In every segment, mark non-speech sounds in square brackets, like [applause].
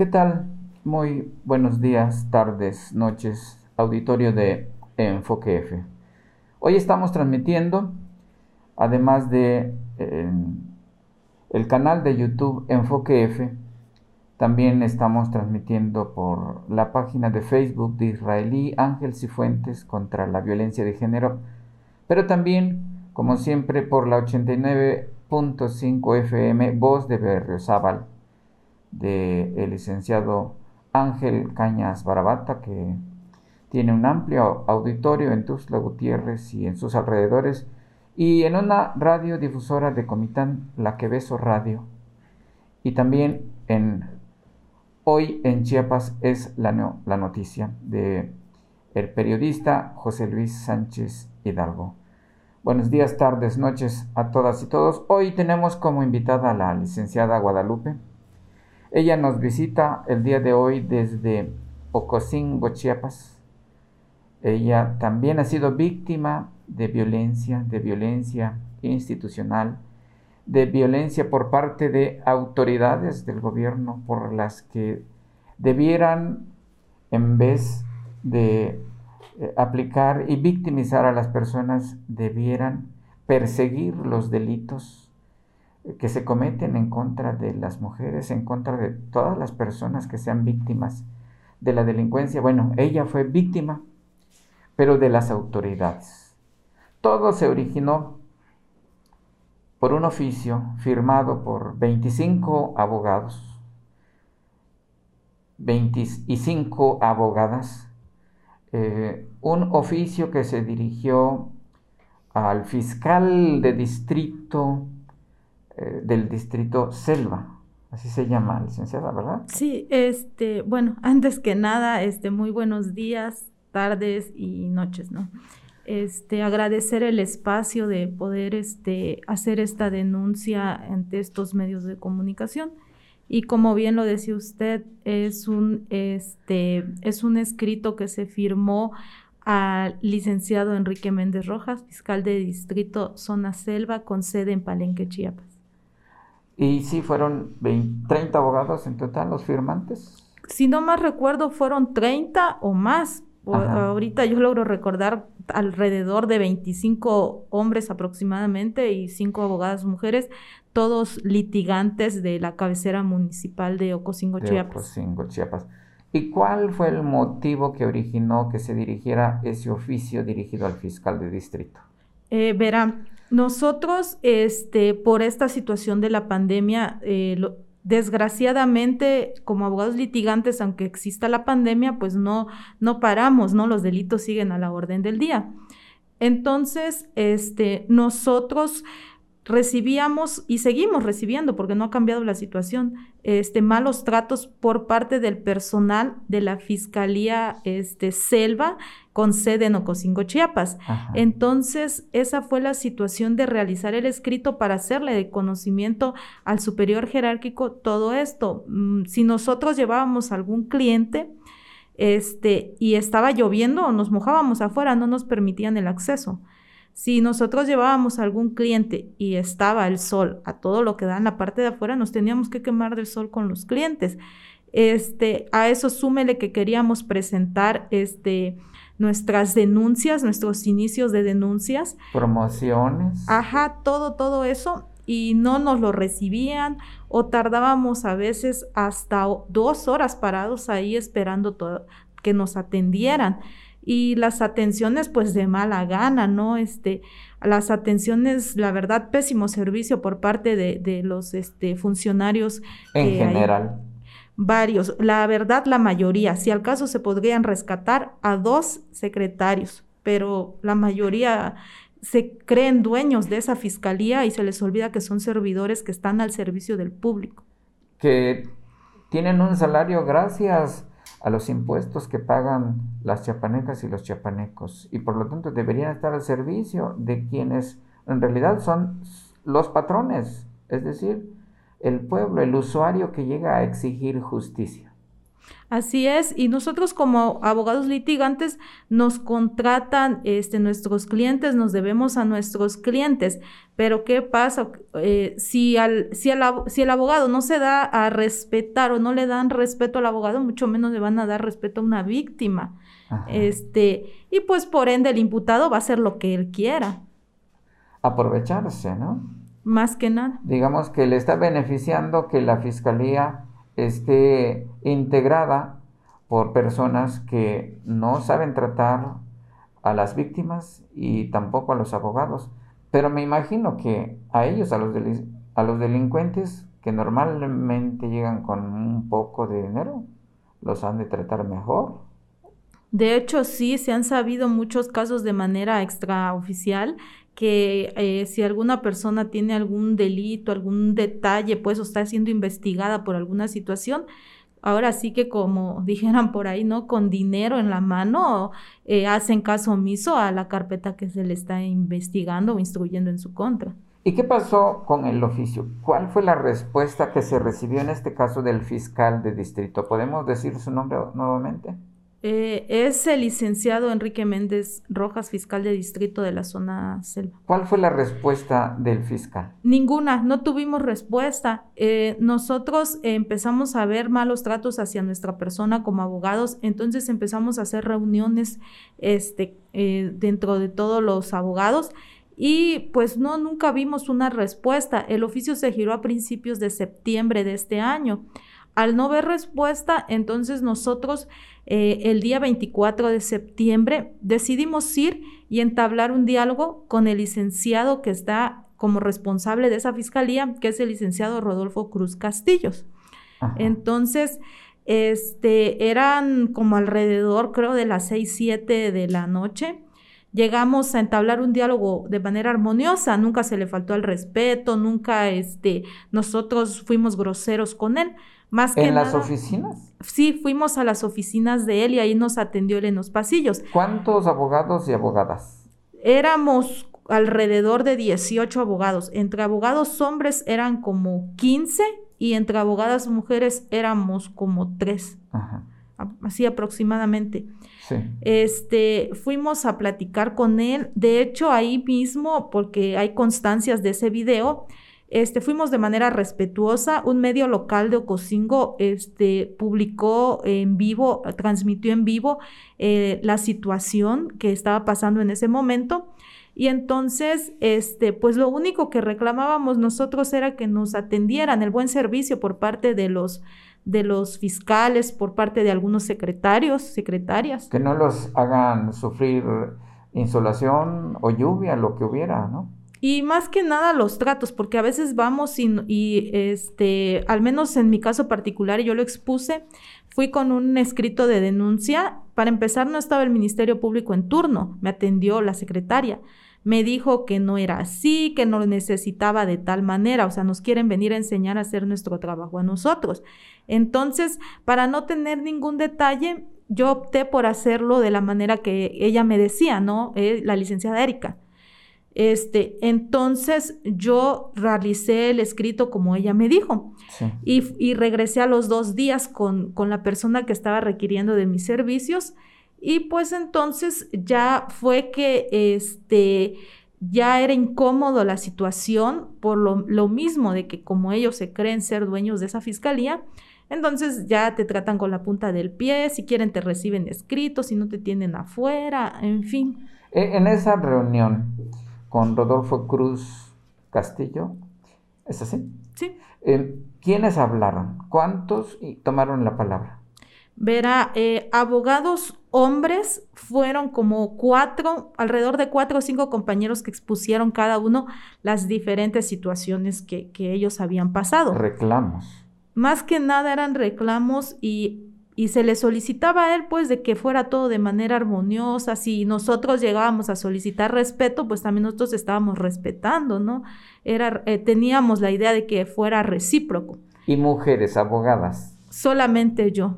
¿Qué tal? Muy buenos días, tardes, noches, auditorio de Enfoque F. Hoy estamos transmitiendo, además de el canal de YouTube Enfoque F, también estamos transmitiendo por la página de Facebook de Israelí Ángel Cifuentes contra la violencia de género, pero también, como siempre, por la 89.5 FM Voz de Berriozábal del el licenciado Ángel Cañas Barabata, que tiene un amplio auditorio en Tuzla Gutiérrez y en sus alrededores, y en una radiodifusora de Comitán, La Que Beso Radio, y también en Hoy en Chiapas es la, la noticia de el periodista José Luis Sánchez Hidalgo. Buenos días, tardes, noches a todas y todos. Hoy tenemos como invitada a la licenciada Guadalupe ella nos visita el día de hoy desde Ocosingo, Chiapas. Ella también ha sido víctima de violencia, de violencia institucional, de violencia por parte de autoridades del gobierno por las que debieran, en vez de eh, aplicar y victimizar a las personas, debieran perseguir los delitos que se cometen en contra de las mujeres, en contra de todas las personas que sean víctimas de la delincuencia. Bueno, ella fue víctima, pero de las autoridades. Todo se originó por un oficio firmado por 25 abogados, 25 abogadas, eh, un oficio que se dirigió al fiscal de distrito eh, del distrito Selva. Así se llama, licenciada, ¿verdad? Sí, este, bueno, [laughs] antes que nada, este, muy buenos días, tardes y noches, ¿no? Este, agradecer el espacio de poder este, hacer esta denuncia ante estos medios de comunicación. Y como bien lo decía usted, es un, este, es un escrito que se firmó al licenciado Enrique Méndez Rojas, fiscal de distrito Zona Selva, con sede en Palenque, Chiapas. Y sí, fueron 30 abogados en total los firmantes. Si no más recuerdo, fueron 30 o más. ahorita yo logro recordar alrededor de 25 hombres aproximadamente y 5 abogadas mujeres, todos litigantes de la cabecera municipal de Ocosingo, Chiapas. Ocosingo, Chiapas. ¿Y cuál fue el motivo que originó que se dirigiera ese oficio dirigido al fiscal de distrito? Eh, verán, nosotros, este, por esta situación de la pandemia, eh, desgraciadamente, como abogados litigantes, aunque exista la pandemia, pues no, no paramos, ¿no? Los delitos siguen a la orden del día. Entonces, este, nosotros recibíamos y seguimos recibiendo, porque no ha cambiado la situación, este, malos tratos por parte del personal de la Fiscalía este, Selva con sede en Ocosingo, Chiapas. Entonces, esa fue la situación de realizar el escrito para hacerle de conocimiento al superior jerárquico todo esto. Mm, si nosotros llevábamos algún cliente, este, y estaba lloviendo o nos mojábamos afuera, no nos permitían el acceso. Si nosotros llevábamos a algún cliente y estaba el sol a todo lo que da en la parte de afuera, nos teníamos que quemar del sol con los clientes. Este, a eso súmele que queríamos presentar este, nuestras denuncias, nuestros inicios de denuncias. Promociones. Ajá, todo, todo eso. Y no nos lo recibían o tardábamos a veces hasta dos horas parados ahí esperando que nos atendieran y las atenciones pues de mala gana, ¿no? Este, las atenciones, la verdad, pésimo servicio por parte de, los este, funcionarios. En general. varios, la verdad, la mayoría. Si al caso se podrían rescatar a dos secretarios, pero la mayoría se creen dueños de esa fiscalía y se les olvida que son servidores que están al servicio del público. Que tienen un salario gracias a los impuestos que pagan las chiapanecas y los chiapanecos y por lo tanto deberían estar al servicio de quienes en realidad son los patrones, es decir, el pueblo, el usuario que llega a exigir justicia. Así es, y nosotros como abogados litigantes nos contratan este, nuestros clientes, nos debemos a nuestros clientes, pero ¿qué pasa? Eh, si, al, si, si el abogado no se da a respetar o no le dan respeto al abogado, mucho menos le van a dar respeto a una víctima. Este, y pues por ende el imputado va a hacer lo que él quiera. Aprovecharse, ¿no? Más que nada. Digamos que le está beneficiando que la fiscalía esté integrada por personas que no saben tratar a las víctimas y tampoco a los abogados. Pero me imagino que a ellos, a los, a los delincuentes que normalmente llegan con un poco de dinero, los han de tratar mejor. De hecho, sí, se han sabido muchos casos de manera extraoficial que eh, si alguna persona tiene algún delito, algún detalle, pues está siendo investigada por alguna situación, ahora sí que como [laughs] dijeran por ahí, ¿no? Con dinero en la mano, eh, hacen caso omiso a la carpeta que se le está investigando o instruyendo en su contra. ¿Y qué pasó con el oficio? ¿Cuál fue la respuesta que se recibió en este caso del fiscal de distrito? ¿Podemos decir su nombre nuevamente? Eh, es el licenciado Enrique Méndez Rojas, fiscal de distrito de la zona selva. ¿Cuál fue la respuesta del fiscal? Ninguna, no tuvimos respuesta. Eh, nosotros empezamos a ver malos tratos hacia nuestra persona como abogados, entonces empezamos a hacer reuniones este, eh, dentro de todos los abogados y pues no, nunca vimos una respuesta. El oficio se giró a principios de septiembre de este año. Al no ver respuesta, entonces nosotros eh, el día 24 de septiembre decidimos ir y entablar un diálogo con el licenciado que está como responsable de esa fiscalía, que es el licenciado Rodolfo Cruz Castillos. Entonces, este, eran como alrededor, creo, de las 6, 7 de la noche. Llegamos a entablar un diálogo de manera armoniosa, nunca se le faltó al respeto, nunca este, nosotros fuimos groseros con él. Más ¿En las oficinas? Sí, fuimos a las oficinas de él y ahí nos atendió él en los pasillos. ¿Cuántos abogados y abogadas? Éramos alrededor de 18 abogados. Entre abogados hombres eran como 15 y entre abogadas mujeres éramos como 3. Así aproximadamente. Sí. Este, fuimos a platicar con él. De hecho, ahí mismo, porque hay constancias de ese video, este, fuimos de manera respetuosa. Un medio local de Ocosingo este, publicó en vivo, transmitió en vivo eh, la situación que estaba pasando en ese momento. Y entonces, este, pues lo único que reclamábamos nosotros era que nos atendieran el buen servicio por parte de los, de los fiscales, por parte de algunos secretarios, secretarias. Que no los hagan sufrir insolación o lluvia, lo que hubiera, ¿no? Y más que nada los tratos, porque a veces vamos y, y, este, al menos en mi caso particular, y yo lo expuse, fui con un escrito de denuncia. Para empezar, no estaba el Ministerio Público en turno, me atendió la secretaria. Me dijo que no era así, que no lo necesitaba de tal manera, o sea, nos quieren venir a enseñar a hacer nuestro trabajo a nosotros. Entonces, para no tener ningún detalle, yo opté por hacerlo de la manera que ella me decía, ¿no? Eh, la licenciada Erika. Este, entonces yo realicé el escrito como ella me dijo. Y, regresé a los dos días con, con, la persona que estaba requiriendo de mis servicios. Y pues entonces ya fue que este, ya era incómodo la situación por lo, lo mismo de que como ellos se creen ser dueños de esa fiscalía, entonces ya te tratan con la punta del pie, si quieren te reciben escritos, si no te tienen afuera, en fin. E, en esa reunión, con Rodolfo Cruz Castillo. ¿Es así? Sí. Eh, ¿Quiénes hablaron? ¿Cuántos tomaron la palabra? Verá, eh, abogados hombres fueron como cuatro, alrededor de cuatro o cinco compañeros que expusieron cada uno las diferentes situaciones que, que ellos habían pasado. Reclamos. Más que nada eran reclamos y y se le solicitaba a él pues de que fuera todo de manera armoniosa, si nosotros llegábamos a solicitar respeto, pues también nosotros estábamos respetando, ¿no? Era, eh, teníamos la idea de que fuera recíproco. ¿Y mujeres, abogadas? Solamente yo.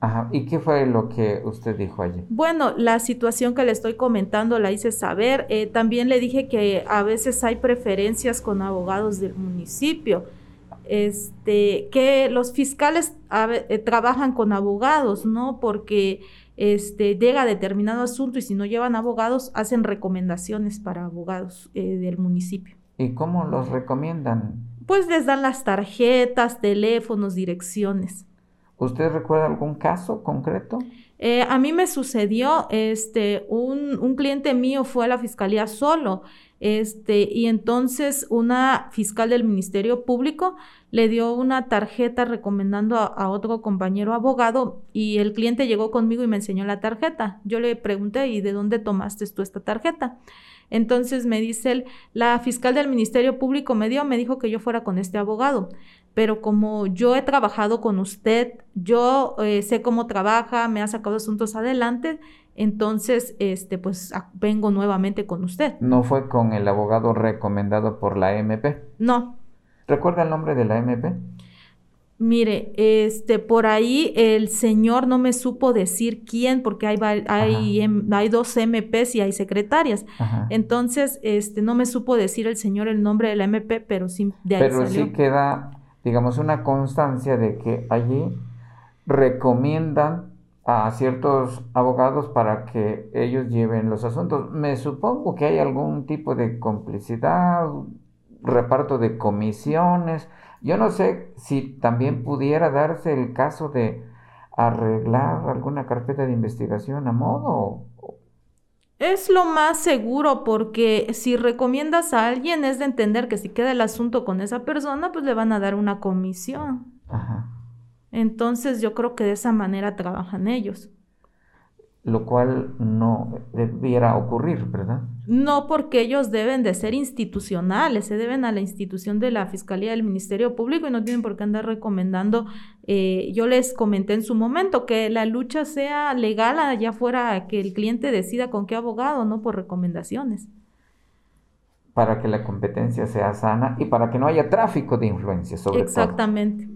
Ajá. ¿Y qué fue lo que usted dijo allí? Bueno, la situación que le estoy comentando la hice saber. Eh, también le dije que a veces hay preferencias con abogados del municipio este, que los fiscales eh, trabajan con abogados, ¿no? Porque este, llega determinado asunto y si no llevan abogados, hacen recomendaciones para abogados eh, del municipio. ¿Y cómo los recomiendan? Pues les dan las tarjetas, teléfonos, direcciones. ¿Usted recuerda algún caso concreto? Eh, a mí me sucedió, este, un, un, cliente mío fue a la fiscalía solo, este, y entonces una fiscal del Ministerio Público le dio una tarjeta recomendando a, otro compañero abogado y el cliente llegó conmigo y me enseñó la tarjeta. Yo le pregunté, ¿y de dónde tomaste tú esta tarjeta? Entonces me dice él, la fiscal del Ministerio Público me dio, me dijo que yo fuera con este abogado pero como yo he trabajado con usted, yo eh, sé cómo trabaja, me ha sacado asuntos adelante, entonces, este, pues vengo nuevamente con usted. ¿No fue con el abogado recomendado por la MP? No. ¿Recuerda el nombre de la MP? Mire, este, por ahí el señor no me supo decir quién, porque hay, hay, hay dos MPs y hay secretarias. Entonces, este, no me supo decir el señor el nombre de la MP, pero sí de ahí Pero sí queda digamos, una constancia de que allí recomiendan a ciertos abogados para que ellos lleven los asuntos. Me supongo que hay algún tipo de complicidad, reparto de comisiones. Yo no sé si también pudiera darse el caso de arreglar alguna carpeta de investigación a modo es lo más seguro porque si recomiendas a alguien es de entender que si queda el asunto con esa persona, pues le van a dar una comisión. Ajá. Entonces yo creo que de esa manera trabajan ellos lo cual no debiera ocurrir, ¿verdad? No, porque ellos deben de ser institucionales, se deben a la institución de la Fiscalía del Ministerio Público y no tienen por qué andar recomendando. Eh, yo les comenté en su momento que la lucha sea legal allá fuera, que el cliente decida con qué abogado, no por recomendaciones. Para que la competencia sea sana y para que no haya tráfico de influencias, sobre Exactamente.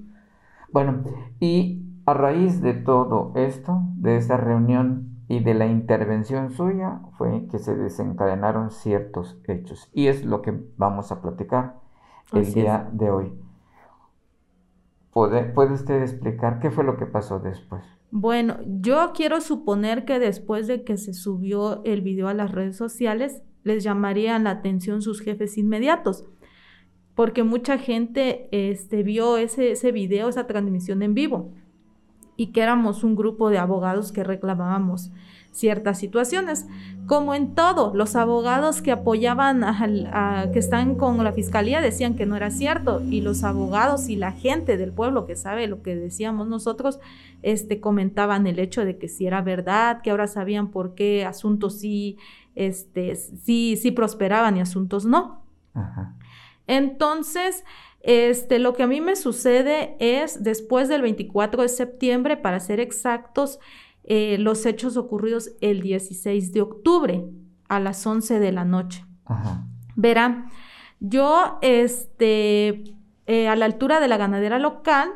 Bueno, y a raíz de todo esto, de esta reunión, y de la intervención suya fue que se desencadenaron ciertos hechos. Y es lo que vamos a platicar el día de hoy. ¿Puede, ¿Puede usted explicar qué fue lo que pasó después? Bueno, yo quiero suponer que después de que se subió el video a las redes sociales, les llamarían la atención sus jefes inmediatos, porque mucha gente este, vio ese, video, esa transmisión en vivo y que éramos un grupo de abogados que reclamábamos ciertas situaciones. Como en todo, los abogados que apoyaban, a, que están con la fiscalía decían que no era cierto y los abogados y la gente del pueblo que sabe lo que decíamos nosotros, este, comentaban el hecho de que si era verdad, que ahora sabían por qué asuntos sí, este, sí, sí prosperaban y asuntos no. Entonces, este, lo que a mí me sucede es después del 24 de septiembre, para ser exactos, eh, los hechos ocurridos el 16 de octubre a las 11 de la noche. Verá, yo, este, eh, a la altura de la ganadera local,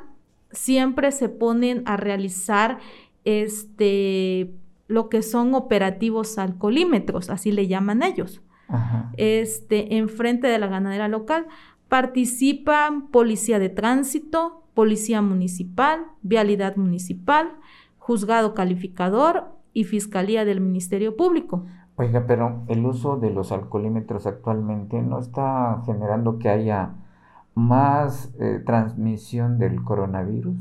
siempre se ponen a realizar este, lo que son operativos alcoholímetros, así le llaman ellos. Este, enfrente de la ganadera local. Participan Policía de Tránsito, Policía Municipal, Vialidad Municipal, Juzgado Calificador y Fiscalía del Ministerio Público. Oiga, pero el uso de los alcoholímetros actualmente no está generando que haya más eh, transmisión del coronavirus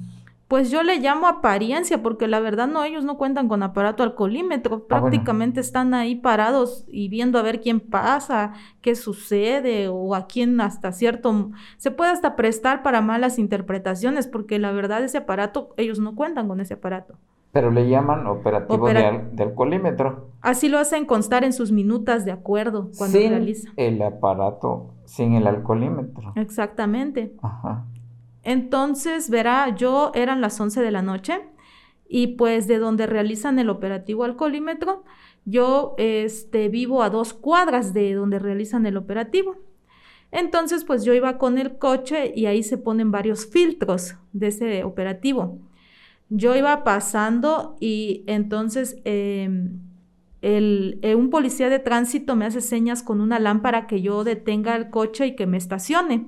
pues yo le llamo apariencia, porque la verdad no, ellos no cuentan con aparato alcoholímetro, ah, prácticamente están ahí parados y viendo a ver quién pasa, qué sucede o a quién hasta cierto, se puede hasta prestar para malas interpretaciones, porque la verdad ese aparato, ellos no cuentan con ese aparato. Pero le llaman operativo de, alcoholímetro. Así lo hacen constar en sus minutas de acuerdo cuando sin El aparato, sin el alcoholímetro. Exactamente. Ajá. Entonces, verá, yo eran las 11 de la noche y pues de donde realizan el operativo alcoholímetro, yo este, vivo a dos cuadras de donde realizan el operativo. Entonces, pues yo iba con el coche y ahí se ponen varios filtros de ese operativo. Yo iba pasando y entonces em, el, eh, un policía de tránsito me hace señas con una lámpara que yo detenga el coche y que me estacione.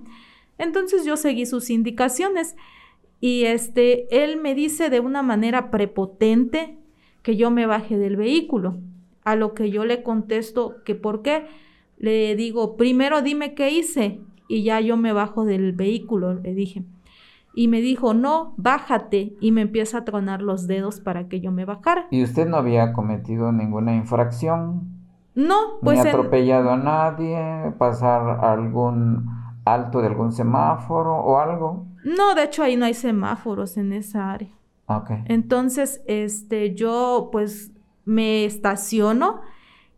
Entonces yo seguí sus indicaciones y este, él me dice de una manera prepotente que yo me baje del vehículo, a lo que yo le contesto que por qué. Le digo, primero dime qué hice y ya yo me bajo del vehículo, le dije. Y me dijo, no, bájate. Y me empieza a tronar los dedos para que yo me bajara. ¿Y usted no había cometido ninguna infracción? No, pues. Ni atropellado a nadie, pasar algún alto de algún semáforo o algo. No, de hecho ahí no hay semáforos en esa área. Ok. Entonces, este, yo pues me estaciono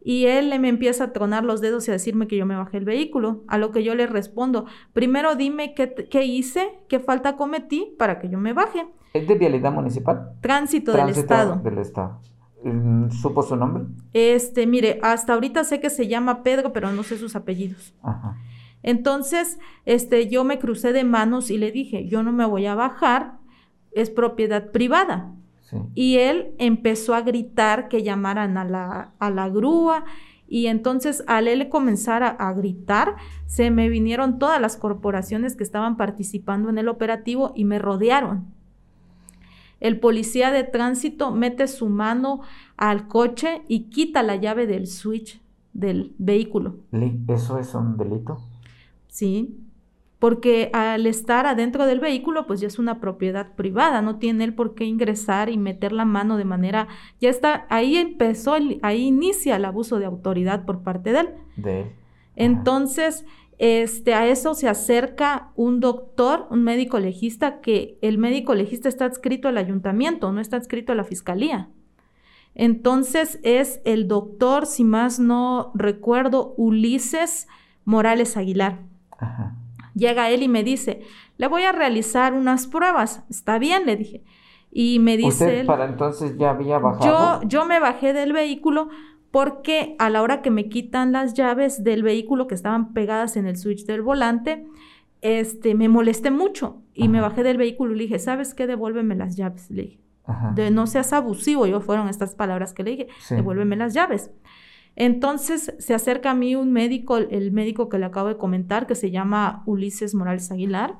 y él me empieza a tronar los dedos y a decirme que yo me bajé el vehículo, a lo que yo le respondo, primero dime qué, qué hice, qué falta cometí para que yo me baje. ¿Es de vialidad municipal? Tránsito, del Estado. Del Estado. Mm, ¿Supo su nombre? Este, mire, hasta ahorita sé que se llama Pedro, pero no sé sus apellidos. Ajá. Entonces, este, yo me crucé de manos y le dije, yo no me voy a bajar, es propiedad privada. Y él empezó a gritar que llamaran a la, a la grúa. Y entonces al él comenzar a, gritar, se me vinieron todas las corporaciones que estaban participando en el operativo y me rodearon. El policía de tránsito mete su mano al coche y quita la llave del switch del vehículo. ¿Eso es un delito? Sí porque al estar adentro del vehículo, pues ya es una propiedad privada, no tiene él por qué ingresar y meter la mano de manera, ya está, ahí empezó, ahí inicia el abuso de autoridad por parte de él. De él. Entonces, este, a eso se acerca un doctor, un médico legista, que el médico legista está adscrito al ayuntamiento, no está adscrito a la fiscalía. Entonces es el doctor, si más no recuerdo, Ulises Morales Aguilar. Ajá. Llega él y me dice, le voy a realizar unas pruebas. Está bien, le dije. Y me dice... ¿Usted para entonces ya había bajado? Yo, yo me bajé del vehículo porque a la hora que me quitan las llaves del vehículo que estaban pegadas en el switch del volante, este, me molesté mucho y me bajé del vehículo y le dije, ¿sabes qué? Devuélveme las llaves. Le dije, de no seas abusivo, yo fueron estas palabras que le dije, devuélveme las llaves. Entonces se acerca a mí un médico, el médico que le acabo de comentar, que se llama Ulises Morales Aguilar,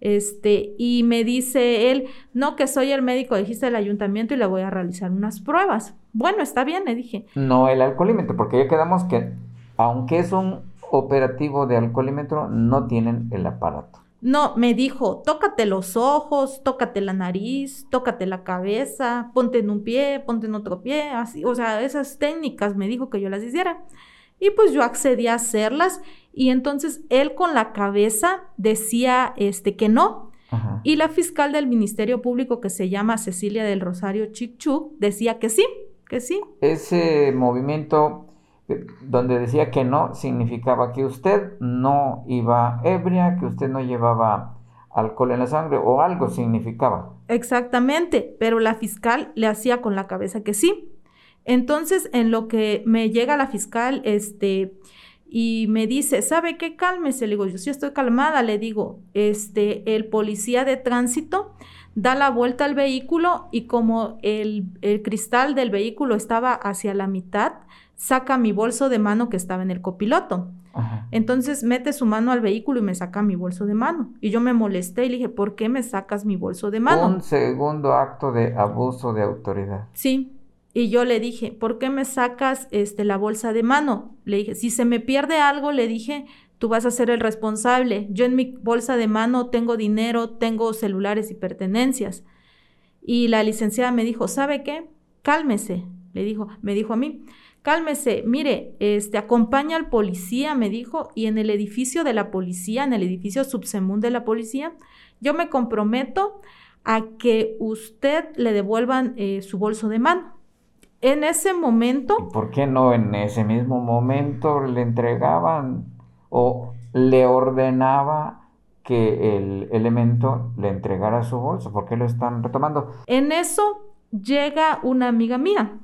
este, y me dice él, no, que soy el médico dijiste del ayuntamiento y le voy a realizar unas pruebas. Bueno, está bien, le dije. No el alcoholímetro, porque ya quedamos que, aunque es un operativo de alcoholímetro, no tienen el aparato. No, me dijo, tócate los ojos, tócate la nariz, tócate la cabeza, ponte en un pie, ponte en otro pie, así, o sea, esas técnicas me dijo que yo las hiciera. Y pues yo accedí a hacerlas y entonces él con la cabeza decía este que no. Y la fiscal del Ministerio Público que se llama Cecilia del Rosario Chichuk decía que sí, que sí. Ese movimiento donde decía que no, significaba que usted no iba ebria, que usted no llevaba alcohol en la sangre o algo significaba. Exactamente, pero la fiscal le hacía con la cabeza que sí. Entonces, en lo que me llega la fiscal, este, y me dice, ¿sabe qué? Cálmese. Le digo, yo sí estoy calmada. Le digo, este, el policía de tránsito da la vuelta al vehículo y como el, el cristal del vehículo estaba hacia la mitad, saca mi bolso de mano que estaba en el copiloto. Entonces mete su mano al vehículo y me saca mi bolso de mano. Y yo me molesté y le dije, ¿por qué me sacas mi bolso de mano? Un segundo acto de abuso de autoridad. Sí. Y yo le dije, ¿por qué me sacas este, la bolsa de mano? Le dije, si se me pierde algo, le dije, tú vas a ser el responsable. Yo en mi bolsa de mano tengo dinero, tengo celulares y pertenencias. Y la licenciada me dijo, ¿sabe qué? Cálmese, le dijo, me dijo a mí cálmese, mire, este, acompaña al policía, me dijo, y en el edificio de la policía, en el edificio subsemún de la policía, yo me comprometo a que usted le devuelvan eh, su bolso de mano. En ese momento... ¿Por qué no en ese mismo momento le entregaban o le ordenaba que el elemento le entregara su bolso? ¿Por qué lo están retomando? En eso llega una amiga mía,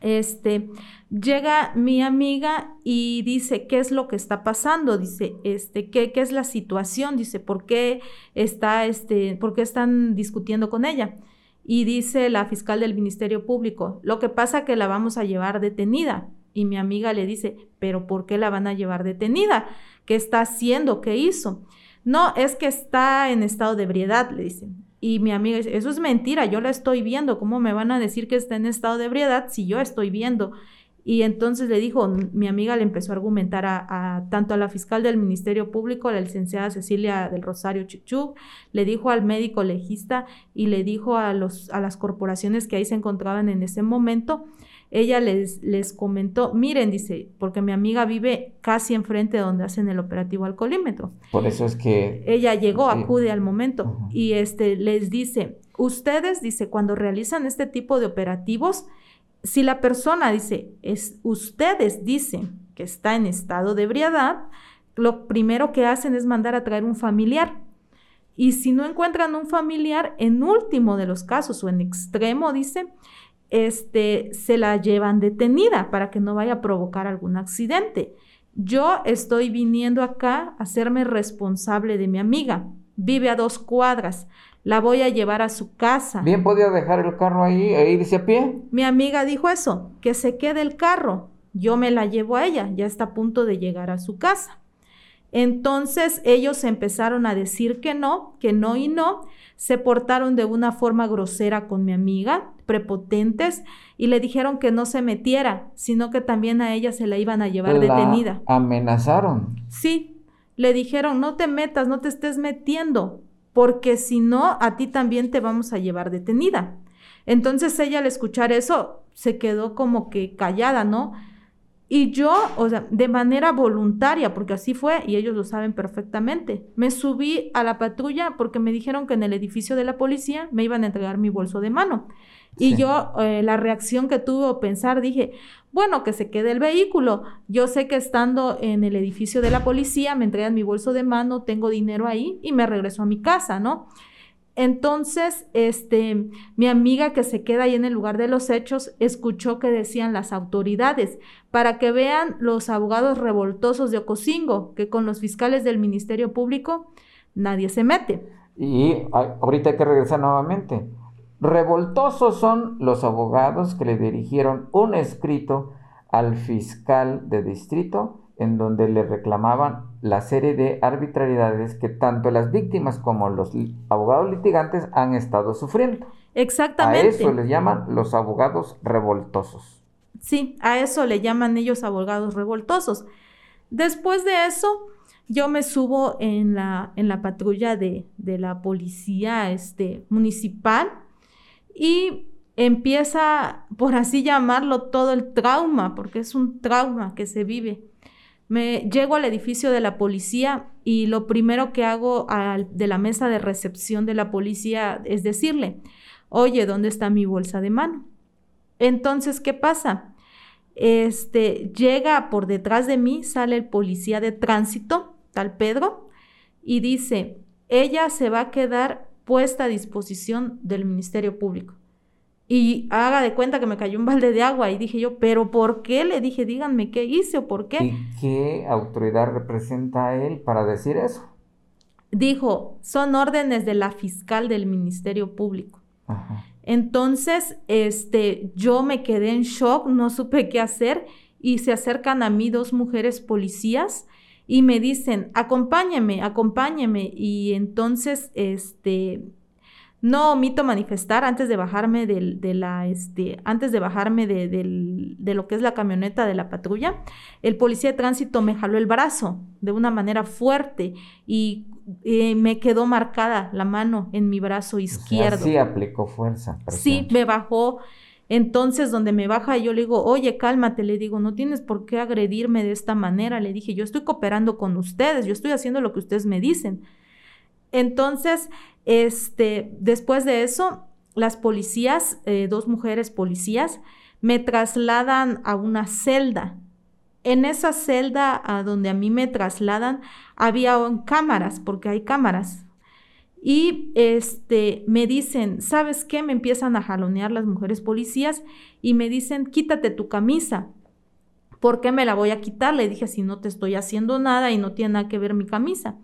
este, llega mi amiga y dice, ¿qué es lo que está pasando? Dice, este, ¿qué, qué es la situación? Dice, ¿por qué está, este, por qué están discutiendo con ella? Y dice la fiscal del Ministerio Público, lo que pasa que la vamos a llevar detenida. Y mi amiga le dice, ¿pero por qué la van a llevar detenida? ¿Qué está haciendo? ¿Qué hizo? No, es que está en estado de ebriedad, le dicen. Y mi amiga dice, eso es mentira, yo la estoy viendo, ¿cómo me van a decir que está en estado de ebriedad si yo estoy viendo? Y entonces le dijo, mi amiga le empezó a argumentar a, tanto a la fiscal del Ministerio Público, la licenciada Cecilia del Rosario Chichú, le dijo al médico legista y le dijo a, los, a las corporaciones que ahí se encontraban en ese momento. Ella les, les comentó, miren, dice, porque mi amiga vive casi enfrente de donde hacen el operativo alcoholímetro. Por eso es que... Ella llegó, acude al momento y este, les dice, ustedes, dice, cuando realizan este tipo de operativos, si la persona dice, es, ustedes dicen que está en estado de ebriedad, lo primero que hacen es mandar a traer un familiar. Y si no encuentran un familiar, en último de los casos o en extremo, dice, este, se la llevan detenida para que no vaya a provocar algún accidente. Yo estoy viniendo acá a hacerme responsable de mi amiga. Vive a dos cuadras la voy a llevar a su casa. Bien podía dejar el carro ahí e irse a pie. Mi amiga dijo eso, que se quede el carro. Yo me la llevo a ella, ya está a punto de llegar a su casa. Entonces ellos empezaron a decir que no, que no y no. Se portaron de una forma grosera con mi amiga, prepotentes, y le dijeron que no se metiera, sino que también a ella se la iban a llevar detenida. Amenazaron. Sí, le dijeron, no te metas, no te estés metiendo porque si no, a ti también te vamos a llevar detenida. Entonces ella al escuchar eso se quedó como que callada, ¿no? Y yo, o sea, de manera voluntaria, porque así fue y ellos lo saben perfectamente, me subí a la patrulla porque me dijeron que en el edificio de la policía me iban a entregar mi bolso de mano. Y yo, eh, la reacción que tuve o pensar, dije, bueno, que se quede el vehículo. Yo sé que estando en el edificio de la policía me entregan mi bolso de mano, tengo dinero ahí y me regreso a mi casa, ¿no? Entonces, este, mi amiga que se queda ahí en el lugar de los hechos escuchó que decían las autoridades para que vean los abogados revoltosos de Ocosingo, que con los fiscales del Ministerio Público nadie se mete. Y ahorita hay que regresar nuevamente. Revoltosos son los abogados que le dirigieron un escrito al fiscal de distrito en donde le reclamaban la serie de arbitrariedades que tanto las víctimas como los abogados litigantes han estado sufriendo. Exactamente. A eso les llaman los abogados revoltosos. Sí, a eso le llaman ellos abogados revoltosos. Después de eso, yo me subo en la, en la patrulla de, de la policía este, municipal y empieza, por así llamarlo, todo el trauma, porque es un trauma que se vive. Me llego al edificio de la policía y lo primero que hago de la mesa de recepción de la policía es decirle, oye, ¿dónde está mi bolsa de mano? Entonces, ¿qué pasa? Este llega por detrás de mí, sale el policía de tránsito, tal Pedro, y dice, ella se va a quedar puesta a disposición del Ministerio Público. Y haga de cuenta que me cayó un balde de agua y dije yo, pero ¿por qué? Le dije, díganme qué hice o por qué. ¿Y qué autoridad representa a él para decir eso? Dijo, son órdenes de la fiscal del Ministerio Público. Entonces, este, yo me quedé en shock, no supe qué hacer y se acercan a mí dos mujeres policías y me dicen, acompáñeme, acompáñeme. Y entonces, este, no omito manifestar antes de bajarme de la, este, antes de bajarme de, de, lo que es la camioneta de la patrulla, el policía de tránsito me jaló el brazo de una manera fuerte y me quedó marcada la mano en mi brazo izquierdo. sí aplicó fuerza. Sí, me bajó entonces, donde me baja, yo le digo, oye, cálmate, le digo, no tienes por qué agredirme de esta manera. Le dije, yo estoy cooperando con ustedes, yo estoy haciendo lo que ustedes me dicen. Entonces, este, después de eso, las policías, eh, dos mujeres policías, me trasladan a una celda. En esa celda a donde a mí me trasladan, había cámaras, porque hay cámaras y este, me dicen, ¿sabes qué? Me empiezan a jalonear las mujeres policías y me dicen, quítate tu camisa. ¿Por qué me la voy a quitar? Le dije, si no te estoy haciendo nada y no tiene nada que ver mi camisa.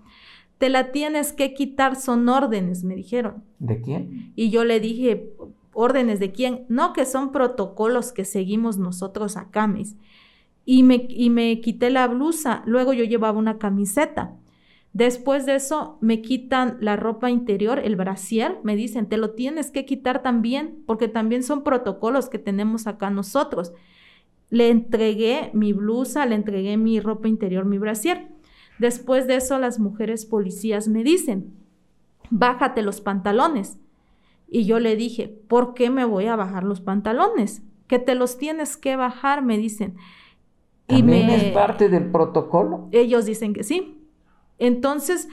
Te la tienes que quitar, son órdenes, me dijeron. ¿De quién? Y yo le dije, ¿órdenes de quién? No, que son protocolos que seguimos nosotros acá, mis. Y me, y me quité la blusa, luego yo llevaba una camiseta Después de eso me quitan la ropa interior, el brasier, me dicen, te lo tienes que quitar también, porque también son protocolos que tenemos acá nosotros. Le entregué mi blusa, le entregué mi ropa interior, mi brasier. Después de eso las mujeres policías me dicen, bájate los pantalones. Y yo le dije, ¿por qué me voy a bajar los pantalones? Que te los tienes que bajar, me dicen. y me... es parte del protocolo? Ellos dicen que sí. Entonces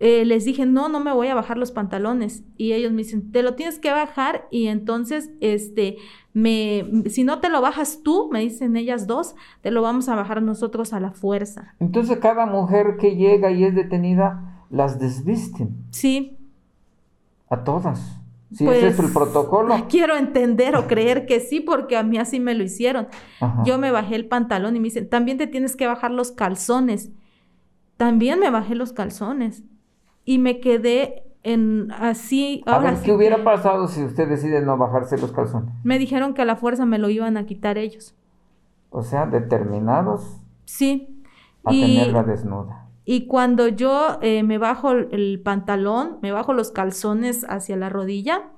eh, les dije, no, no me voy a bajar los pantalones. Y ellos me dicen, te lo tienes que bajar y entonces, este, me, si no te lo bajas tú, me dicen ellas dos, te lo vamos a bajar nosotros a la fuerza. Entonces cada mujer que llega y es detenida, las desvisten. Sí. A todas. Si ese es el pues, protocolo. [laughs] Quiero entender o creer que sí, porque a mí así me lo hicieron. Yo me bajé el pantalón y me dicen, también te tienes que bajar los calzones también me bajé los calzones y me quedé en así. A ver, ¿qué hubiera pasado si usted decide no bajarse los calzones? Me dijeron que a la fuerza me lo iban a quitar ellos. O sea, determinados. Sí. A tenerla desnuda. Y cuando yo eh, me bajo el pantalón, me bajo los calzones hacia la rodilla,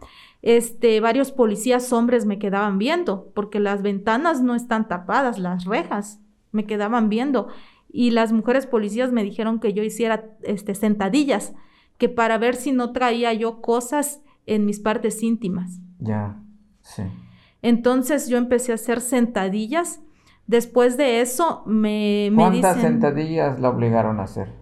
este, varios policías hombres me quedaban viendo, porque las ventanas no están tapadas, las rejas me quedaban viendo y las mujeres policías me dijeron que yo hiciera este, sentadillas, que para ver si no traía yo cosas en mis partes íntimas. Ya, sí. Entonces yo empecé a hacer sentadillas. Después de eso me, me ¿Cuántas sentadillas la obligaron a hacer?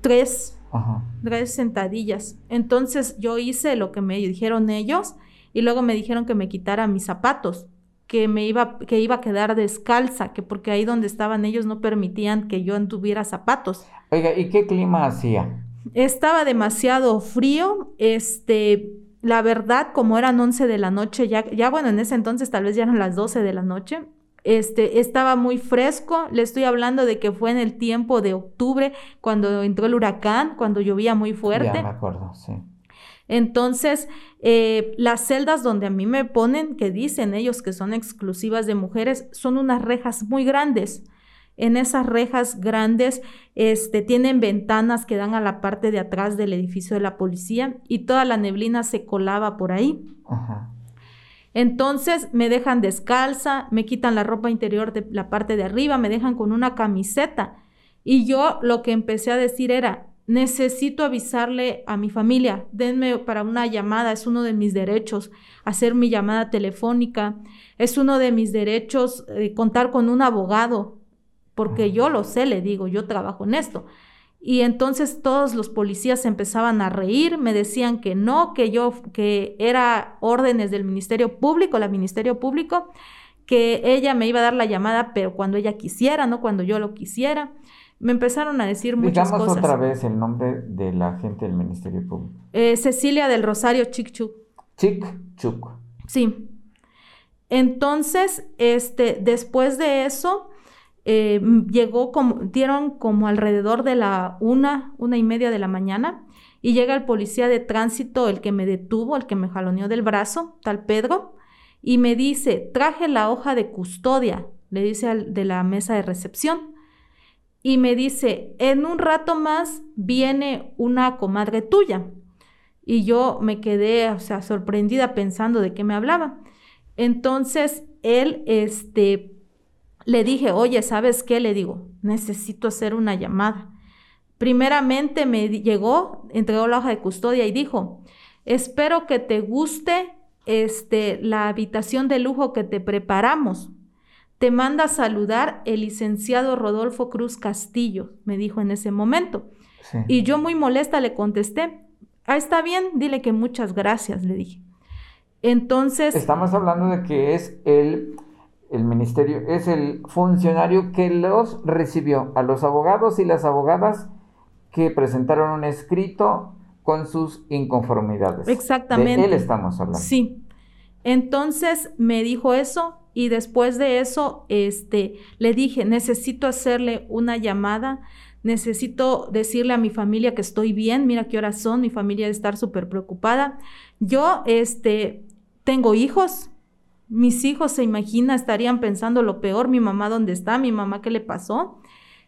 Tres. Ajá. Tres sentadillas. Entonces yo hice lo que me dijeron ellos y luego me dijeron que me quitara mis zapatos que me iba, que iba a quedar descalza, que porque ahí donde estaban ellos no permitían que yo anduviera zapatos. Oiga, ¿y qué clima hacía? Estaba demasiado frío, este, la verdad, como eran 11 de la noche, ya, ya bueno, en ese entonces tal vez ya eran las 12 de la noche, este, estaba muy fresco, le estoy hablando de que fue en el tiempo de octubre, cuando entró el huracán, cuando llovía muy fuerte. Ya me acuerdo, sí. Entonces, eh, las celdas donde a mí me ponen, que dicen ellos que son exclusivas de mujeres, son unas rejas muy grandes. En esas rejas grandes este, tienen ventanas que dan a la parte de atrás del edificio de la policía y toda la neblina se colaba por ahí. Entonces me dejan descalza, me quitan la ropa interior de la parte de arriba, me dejan con una camiseta. Y yo lo que empecé a decir era, necesito avisarle a mi familia, denme para una llamada, es uno de mis derechos, hacer mi llamada telefónica, es uno de mis derechos eh, contar con un abogado, porque yo lo sé, le digo, yo trabajo en esto. Y entonces todos los policías empezaban a reír, me decían que no, que yo, que era órdenes del Ministerio Público, la Ministerio Público, que ella me iba a dar la llamada, pero cuando ella quisiera, no cuando yo lo quisiera. Me empezaron a decir muchas Digamos cosas. otra vez el nombre de la gente del Ministerio Público. Eh, Cecilia del Rosario Chikchuk. Chikchuk. Sí. Entonces, este, después de eso, eh, llegó como, dieron como alrededor de la una, una y media de la mañana, y llega el policía de tránsito, el que me detuvo, el que me jaloneó del brazo, tal Pedro, y me dice, traje la hoja de custodia, le dice al de la mesa de recepción y me dice, en un rato más viene una comadre tuya. Y yo me quedé, o sea, sorprendida pensando de qué me hablaba. Entonces, él, este, le dije, oye, ¿sabes qué? Le digo, necesito hacer una llamada. Primeramente me llegó, entregó la hoja de custodia y dijo, espero que te guste este, la habitación de lujo que te preparamos. Te manda a saludar el licenciado Rodolfo Cruz Castillo, me dijo en ese momento. Y yo muy molesta le contesté, ah, está bien, dile que muchas gracias, le dije. Entonces... Estamos hablando de que es el, el ministerio, es el funcionario que los recibió, a los abogados y las abogadas que presentaron un escrito con sus inconformidades. Exactamente. De él estamos hablando. Sí. Entonces me dijo eso, y después de eso, este, le dije, necesito hacerle una llamada, necesito decirle a mi familia que estoy bien, mira qué horas son, mi familia debe estar súper preocupada. Yo, este, tengo hijos, mis hijos se imagina, estarían pensando lo peor, mi mamá dónde está, mi mamá qué le pasó.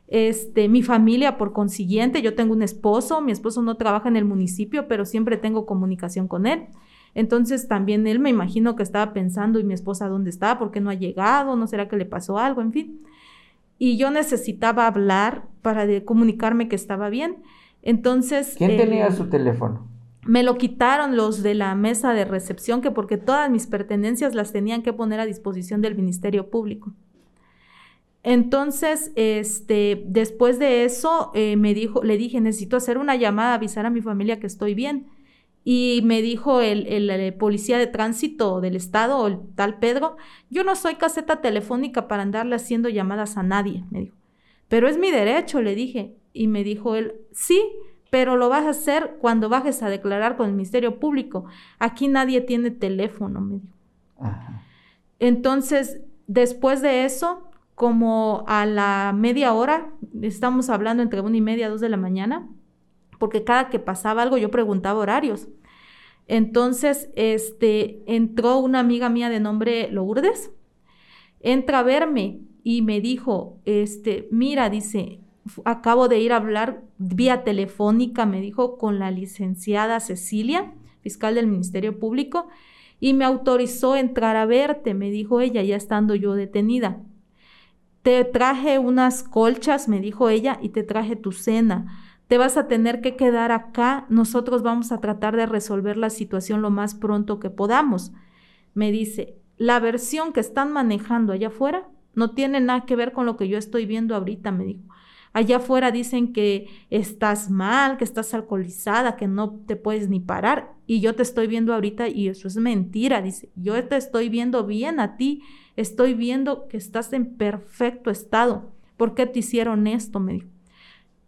Este, mi familia, por consiguiente, yo tengo un esposo, mi esposo no trabaja en el municipio, pero siempre tengo comunicación con él. Entonces también él me imagino que estaba pensando, ¿y mi esposa dónde está? ¿Por qué no ha llegado? ¿No será que le pasó algo? En fin. Y yo necesitaba hablar para comunicarme que estaba bien. Entonces... ¿Quién tenía su teléfono? Me lo quitaron los de la mesa de recepción, que porque todas mis pertenencias las tenían que poner a disposición del Ministerio Público. Entonces, este, después de eso, eh, me dijo, le dije, necesito hacer una llamada, avisar a mi familia que estoy bien. Y me dijo el, el, policía de tránsito del estado, el tal Pedro, yo no soy caseta telefónica para andarle haciendo llamadas a nadie, me dijo. Pero es mi derecho, le dije. Y me dijo él, sí, pero lo vas a hacer cuando bajes a declarar con el Ministerio Público. Aquí nadie tiene teléfono, me dijo. Entonces, después de eso, como a la media hora, estamos hablando entre una y media, dos de la mañana, porque cada que pasaba algo yo preguntaba horarios. Entonces, este, entró una amiga mía de nombre Lourdes, entra a verme y me dijo, este, mira, dice, acabo de ir a hablar vía telefónica, me dijo, con la licenciada Cecilia, fiscal del Ministerio Público, y me autorizó entrar a verte, me dijo ella, ya estando yo detenida. Te traje unas colchas, me dijo ella, y te traje tu cena. Te vas a tener que quedar acá. Nosotros vamos a tratar de resolver la situación lo más pronto que podamos. Me dice, la versión que están manejando allá afuera no tiene nada que ver con lo que yo estoy viendo ahorita, me dijo. Allá afuera dicen que estás mal, que estás alcoholizada, que no te puedes ni parar. Y yo te estoy viendo ahorita y eso es mentira. Dice, yo te estoy viendo bien a ti estoy viendo que estás en perfecto estado. ¿Por qué te hicieron esto? Me dijo.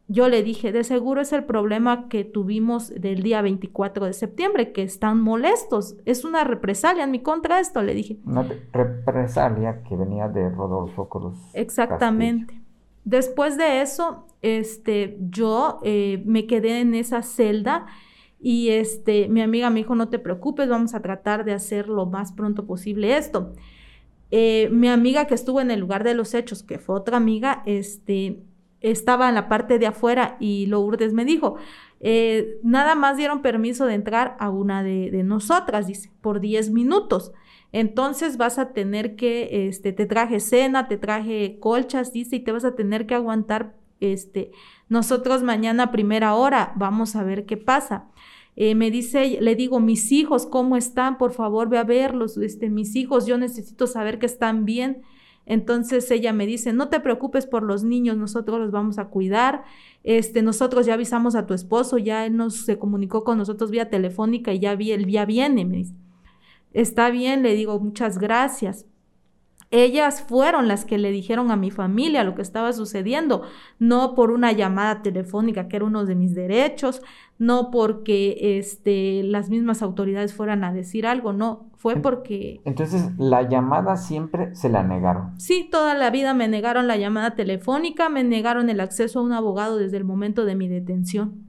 Yo le dije, de seguro es el problema que tuvimos del día 24 de septiembre, que están molestos. Es una represalia en mi contra esto, le dije. Una represalia que venía de Rodolfo Cruz. Exactamente. Después de eso, este, yo eh, me quedé en esa celda y este, mi amiga me dijo, no te preocupes, vamos a tratar de hacer lo más pronto posible esto. Eh, mi amiga que estuvo en el lugar de los hechos, que fue otra amiga, este, estaba en la parte de afuera y Lourdes me dijo, eh, nada más dieron permiso de entrar a una de, nosotras, dice, por 10 minutos. Entonces vas a tener que, este, te traje cena, te traje colchas, dice, y te vas a tener que aguantar, este, nosotros mañana primera hora vamos a ver qué pasa. Eh, me dice, le digo, mis hijos, ¿cómo están? Por favor, ve a verlos, este, mis hijos, yo necesito saber que están bien. Entonces ella me dice, no te preocupes por los niños, nosotros los vamos a cuidar. Este, nosotros ya avisamos a tu esposo, ya él nos se comunicó con nosotros vía telefónica y ya vi, él ya viene, me dice. Está bien, le digo, muchas gracias. Ellas fueron las que le dijeron a mi familia lo que estaba sucediendo, no por una llamada telefónica, que era uno de mis derechos, no porque este, las mismas autoridades fueran a decir algo, no, fue porque... Entonces, la llamada siempre se la negaron. Sí, toda la vida me negaron la llamada telefónica, me negaron el acceso a un abogado desde el momento de mi detención.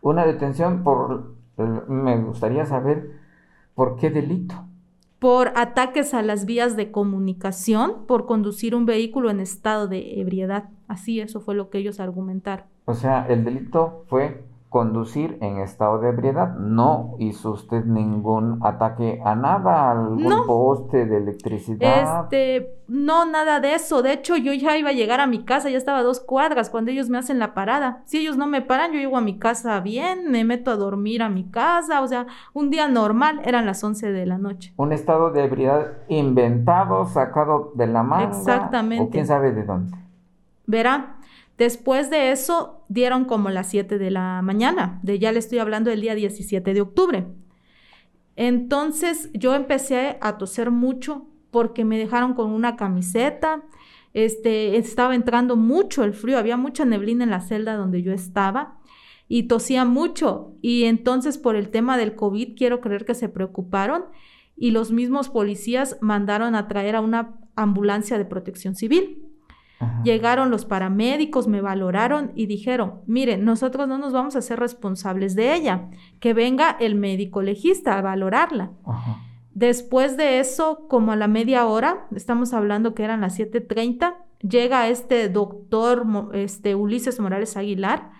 Una detención por, me gustaría saber, ¿por qué delito? Por ataques a las vías de comunicación, por conducir un vehículo en estado de ebriedad. Así, eso fue lo que ellos argumentaron. O sea, el delito fue conducir en estado de ebriedad. No hizo usted ningún ataque a nada, algún poste de electricidad. Este, no, nada de eso. De hecho, yo ya iba a llegar a mi casa, ya estaba a dos cuadras cuando ellos me hacen la parada. Si ellos no me paran, yo llego a mi casa bien, me meto a dormir a mi casa. O sea, un día normal, eran las 11 de la noche. Un estado de ebriedad inventado, sacado de la mano. Exactamente. O quién sabe de dónde. Verá, Después de eso, dieron como las 7 de la mañana, de ya le estoy hablando del día 17 de octubre. Entonces yo empecé a toser mucho porque me dejaron con una camiseta, este, estaba entrando mucho el frío, había mucha neblina en la celda donde yo estaba y tosía mucho. Y entonces por el tema del COVID quiero creer que se preocuparon y los mismos policías mandaron a traer a una ambulancia de protección civil. Llegaron los paramédicos, me valoraron y dijeron, miren, nosotros no nos vamos a ser responsables de ella, que venga el médico legista a valorarla. Después de eso, como a la media hora, estamos hablando que eran las 7.30, llega este doctor este, Ulises Morales Aguilar,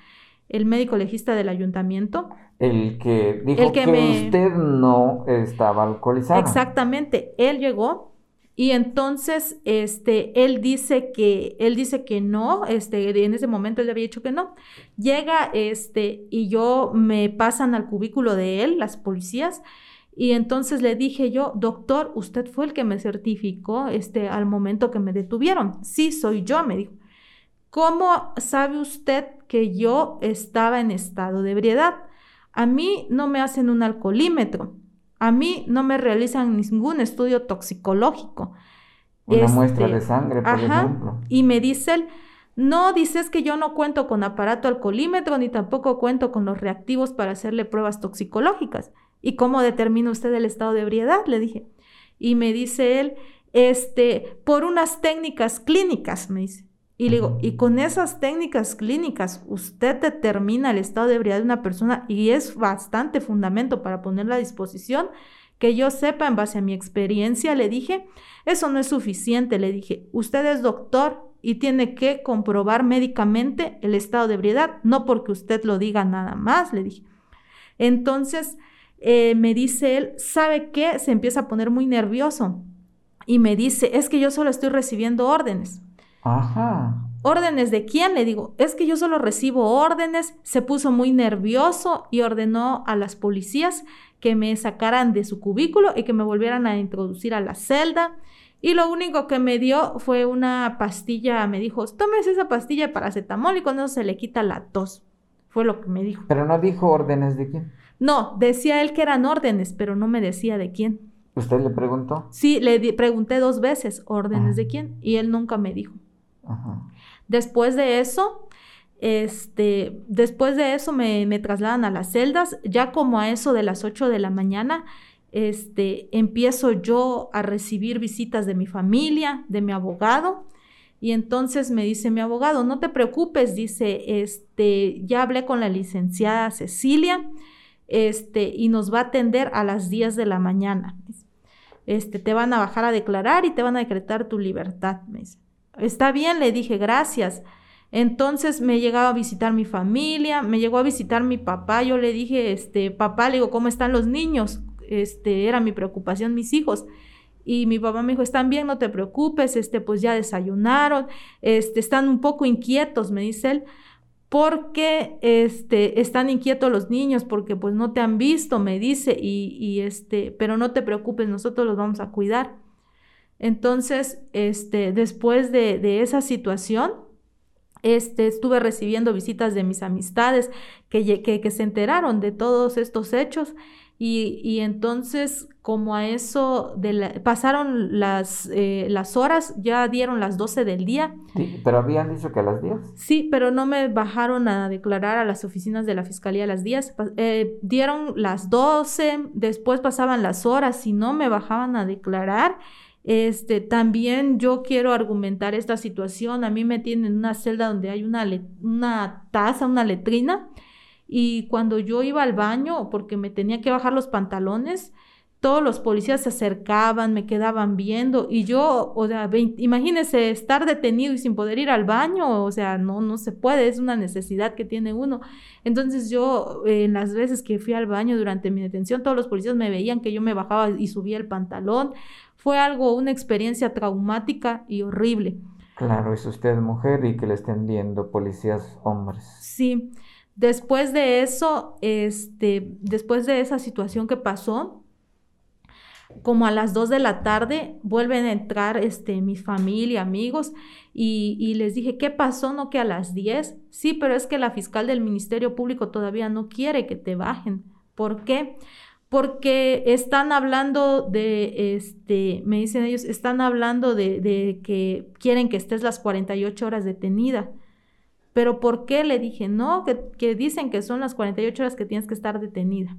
el médico legista del ayuntamiento. El que dijo que, usted no estaba alcoholizado. Exactamente, él llegó y entonces este él dice que él dice que no, este en ese momento él había dicho que no. Llega este y yo me pasan al cubículo de él las policías y entonces le dije yo, doctor, usted fue el que me certificó este, al momento que me detuvieron. Sí, soy yo, me dijo. ¿Cómo sabe usted que yo estaba en estado de ebriedad? A mí no me hacen un alcoholímetro. A mí no me realizan ningún estudio toxicológico. Una muestra de este, sangre, por ejemplo. Y me dice él, no, dices que yo no cuento con aparato alcoholímetro ni tampoco cuento con los reactivos para hacerle pruebas toxicológicas. ¿Y cómo determina usted el estado de ebriedad? Le dije. Y me dice él, este, por unas técnicas clínicas, me dice. Y le digo, y con esas técnicas clínicas, usted determina el estado de ebriedad de una persona y es bastante fundamento para ponerla a disposición. Que yo sepa, en base a mi experiencia, le dije, eso no es suficiente, le dije, usted es doctor y tiene que comprobar médicamente el estado de ebriedad, no porque usted lo diga nada más, le dije. Entonces, eh, me dice él, ¿sabe qué? Se empieza a poner muy nervioso y me dice, es que yo solo estoy recibiendo órdenes. Ajá. ¿Órdenes de quién? Le digo, es que yo solo recibo órdenes. Se puso muy nervioso y ordenó a las policías que me sacaran de su cubículo y que me volvieran a introducir a la celda. Y lo único que me dio fue una pastilla, me dijo, tomes esa pastilla de paracetamol y con eso se le quita la tos. Fue lo que me dijo. Pero no dijo órdenes de quién. No, decía él que eran órdenes, pero no me decía de quién. ¿Usted le preguntó? Sí, le pregunté dos veces, órdenes de quién, y él nunca me dijo. Después de eso, este, después de eso me, me, trasladan a las celdas, ya como a eso de las 8 de la mañana, este, empiezo yo a recibir visitas de mi familia, de mi abogado, y entonces me dice mi abogado, no te preocupes, dice, este, ya hablé con la licenciada Cecilia, este, y nos va a atender a las 10 de la mañana. Este, te van a bajar a declarar y te van a decretar tu libertad. Me dice. Está bien, le dije, gracias. Entonces me llegaba a visitar mi familia, me llegó a visitar mi papá, yo le dije, este, papá, le digo, ¿cómo están los niños? Este, era mi preocupación, mis hijos. Y mi papá me dijo, están bien, no te preocupes, este, pues ya desayunaron, este, están un poco inquietos, me dice él porque este, están inquietos los niños, porque pues no te han visto, me dice, y, este, pero no te preocupes, nosotros los vamos a cuidar. Entonces, este, después de, esa situación, este, estuve recibiendo visitas de mis amistades que, que, que se enteraron de todos estos hechos y, entonces, como a eso, de pasaron las, eh, las horas, ya dieron las 12 del día. Sí, pero habían dicho que a las 10. Sí, pero no me bajaron a declarar a las oficinas de la Fiscalía a las 10. Eh, dieron las 12, después pasaban las horas y no me bajaban a declarar. Este, también yo quiero argumentar esta situación. A mí me tienen en una celda donde hay una, taza, una letrina y cuando yo iba al baño, porque me tenía que bajar los pantalones, todos los policías se acercaban, me quedaban viendo y yo, o sea, imagínese estar detenido y sin poder ir al baño, o sea, no, no se puede, es una necesidad que tiene uno. Entonces yo, en las veces que fui al baño durante mi detención, todos los policías me veían que yo me bajaba y subía el pantalón. Fue algo, una experiencia traumática y horrible. Claro, es usted mujer y que le estén viendo policías hombres. Sí. Después de eso, este, después de esa situación que pasó, como a las 2 de la tarde vuelven a entrar este, mi familia, amigos, y, y, les dije, ¿qué pasó? No que a las 10. Sí, pero es que la fiscal del Ministerio Público todavía no quiere que te bajen. ¿Por qué? Porque están hablando de, este, me dicen ellos, están hablando de, de que quieren que estés las 48 horas detenida. Pero ¿por qué? Le dije, no, que, dicen que son las 48 horas que tienes que estar detenida.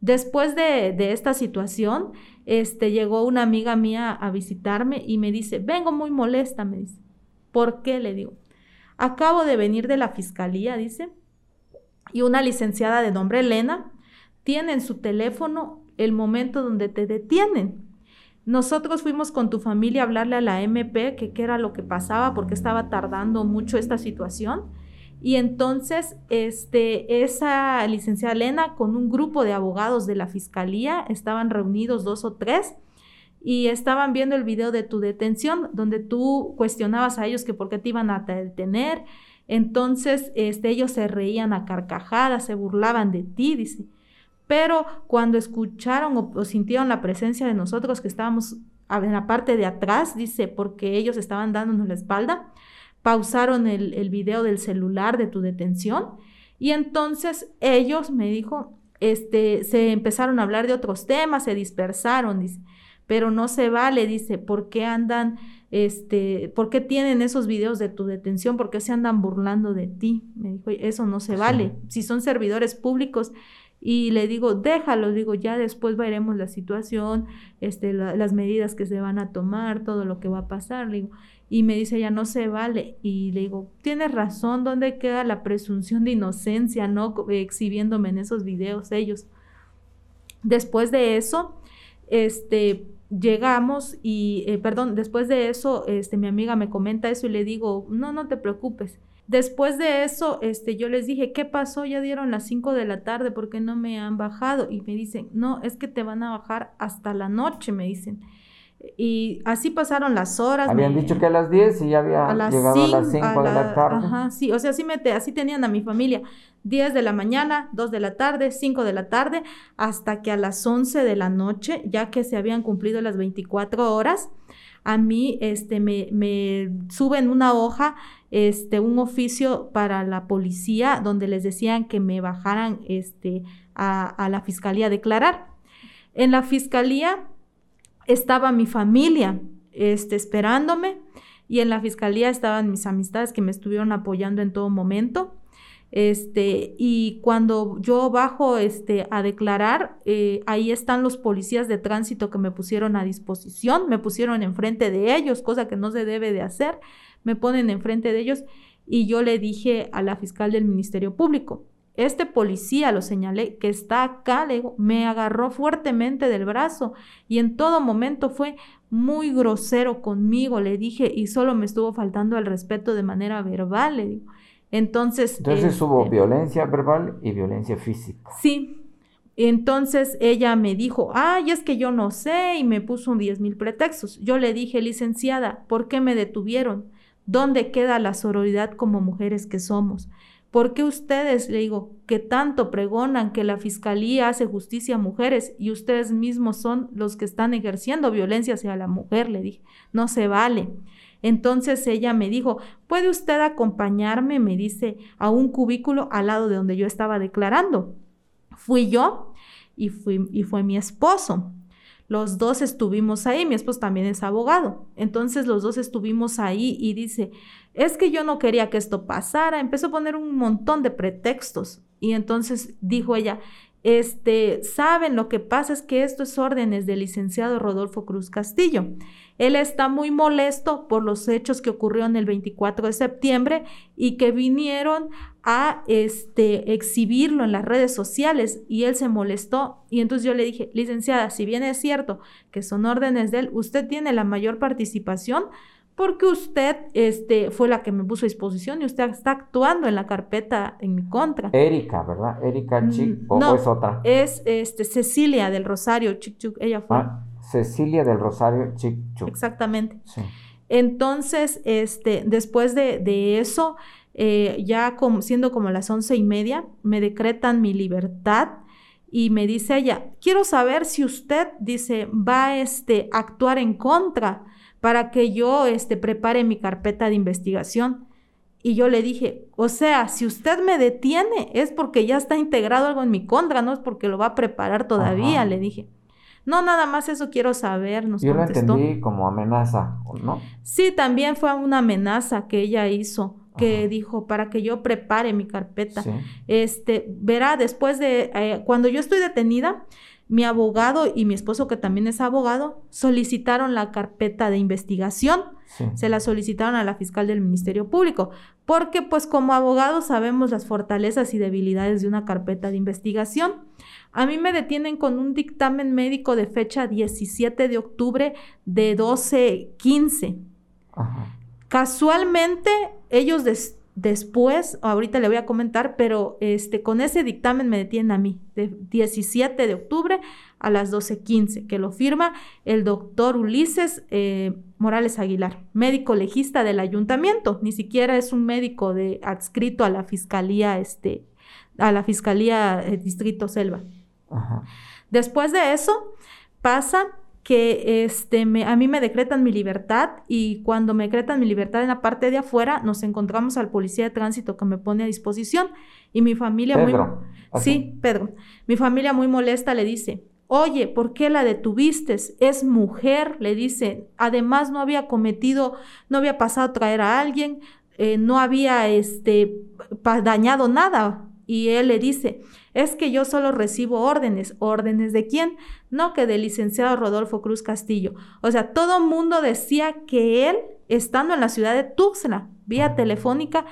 Después de, esta situación, este, llegó una amiga mía a visitarme y me dice, vengo muy molesta, me dice. ¿Por qué? Le digo, acabo de venir de la fiscalía, dice, y una licenciada de nombre Elena tiene en su teléfono el momento donde te detienen. nosotros fuimos con tu familia a hablarle a la MP que qué era lo que pasaba, porque estaba tardando mucho esta situación. Y entonces, este, esa licenciada Elena con un grupo de abogados de la fiscalía, estaban reunidos dos o tres, y estaban viendo el video de tu detención, donde tú cuestionabas a ellos que por qué te iban a detener. Entonces, este, ellos se reían a carcajadas, se burlaban de ti, dice. Pero cuando escucharon o, sintieron la presencia de nosotros que estábamos en la parte de atrás, dice, porque ellos estaban dándonos la espalda, pausaron el, el video del celular de tu detención y entonces ellos, me dijo, este, se empezaron a hablar de otros temas, se dispersaron, dice pero no se vale, dice, ¿por qué andan, este, por qué tienen esos videos de tu detención? ¿Por qué se andan burlando de ti? Me dijo, eso no se vale. Si son servidores públicos, y le digo, déjalo, digo, ya después veremos la situación, este, las medidas que se van a tomar, todo lo que va a pasar, digo, y me dice, ya no se vale, y le digo, tienes razón, ¿dónde queda la presunción de inocencia, no? Exhibiéndome en esos videos ellos. Después de eso, este, llegamos y, eh, perdón, después de eso, este, mi amiga me comenta eso y le digo, no, no te preocupes. Después de eso, este, yo les dije, ¿qué pasó? Ya dieron las 5 de la tarde, ¿por qué no me han bajado? Y me dicen, no, es que te van a bajar hasta la noche, me dicen. Y así pasaron las horas. Habían dicho que a las 10 y ya había llegado a las 5 de la, tarde. Ajá, sí, o sea, así, me así tenían a mi familia. 10 de la mañana, 2 de la tarde, 5 de la tarde, hasta que a las 11 de la noche, ya que se habían cumplido las 24 horas, a mí este, me, me suben una hoja, este, un oficio para la policía, donde les decían que me bajaran este, a, a la fiscalía a declarar. En la fiscalía estaba mi familia este, esperándome y en la fiscalía estaban mis amistades que me estuvieron apoyando en todo momento. Este, y cuando yo bajo este, a declarar, eh, ahí están los policías de tránsito que me pusieron a disposición, me pusieron enfrente de ellos, cosa que no se debe de hacer, me ponen enfrente de ellos y yo le dije a la fiscal del Ministerio Público, este policía, lo señalé, que está acá, me agarró fuertemente del brazo y en todo momento fue muy grosero conmigo, le dije, y solo me estuvo faltando el respeto de manera verbal, le digo. Entonces... Entonces hubo este violencia verbal y violencia física. Sí. Entonces ella me dijo, ay, es que yo no sé, y me puso un diez mil pretextos. Yo le dije, licenciada, ¿por qué me detuvieron? ¿Dónde queda la sororidad como mujeres que somos? ¿Por qué ustedes, le digo, que tanto pregonan que la fiscalía hace justicia a mujeres y ustedes mismos son los que están ejerciendo violencia hacia la mujer? Le dije, no se vale. Entonces ella me dijo, ¿puede usted acompañarme? Me dice, a un cubículo al lado de donde yo estaba declarando. Fui yo y, fui, y fue mi esposo. Los dos estuvimos ahí, mi esposo también es abogado. Entonces los dos estuvimos ahí y dice, es que yo no quería que esto pasara. Empezó a poner un montón de pretextos. Y entonces dijo ella, este, saben, lo que pasa es que esto es órdenes del licenciado Rodolfo Cruz Castillo. Él está muy molesto por los hechos que ocurrieron el 24 de septiembre y que vinieron a este, exhibirlo en las redes sociales y él se molestó y entonces yo le dije, licenciada, si bien es cierto que son órdenes de él, usted tiene la mayor participación porque usted este, fue la que me puso a disposición y usted está actuando en la carpeta en mi contra. Erika, ¿verdad? Erika Chic, mm, o es otra. Es este, Cecilia del Rosario Chic ella fue. Ah, Cecilia del Rosario Chic Exactamente. Entonces, este, después de, eso, eh, ya como, siendo como las once y media, me decretan mi libertad y me dice ella, quiero saber si usted, dice, va a este, actuar en contra para que yo este, prepare mi carpeta de investigación. Y yo le dije, o sea, si usted me detiene es porque ya está integrado algo en mi contra, no es porque lo va a preparar todavía, le dije. No, nada más eso quiero saber, nos Yo lo entendí como amenaza, ¿no? Sí, también fue una amenaza que ella hizo, que dijo, para que yo prepare mi carpeta. Este, verá, después de, eh, cuando yo estoy detenida, mi abogado y mi esposo, que también es abogado, solicitaron la carpeta de investigación, se la solicitaron a la fiscal del Ministerio Público, porque pues como abogados sabemos las fortalezas y debilidades de una carpeta de investigación. A mí me detienen con un dictamen médico de fecha 17 de octubre de 12.15. Casualmente, ellos después, ahorita le voy a comentar, pero este, con ese dictamen me detienen a mí, de 17 de octubre a las 12.15, que lo firma el doctor Ulises eh, Morales Aguilar, médico legista del ayuntamiento, ni siquiera es un médico de, adscrito a la fiscalía, este, a la fiscalía eh, Distrito Selva. Después de eso, pasa que este, me, a mí me decretan mi libertad y cuando me decretan mi libertad en la parte de afuera, nos encontramos al policía de tránsito que me pone a disposición y mi familia muy... Sí, Pedro. Mi familia muy molesta le dice, oye, ¿por qué la detuviste? Es mujer, le dice. Además no había cometido, no había pasado a traer a alguien, eh, no había este, dañado nada. Y él le dice, es que yo solo recibo órdenes. ¿Órdenes de quién? No, que del licenciado Rodolfo Cruz Castillo. O sea, todo mundo decía que él, estando en la ciudad de Tuxtla, vía telefónica,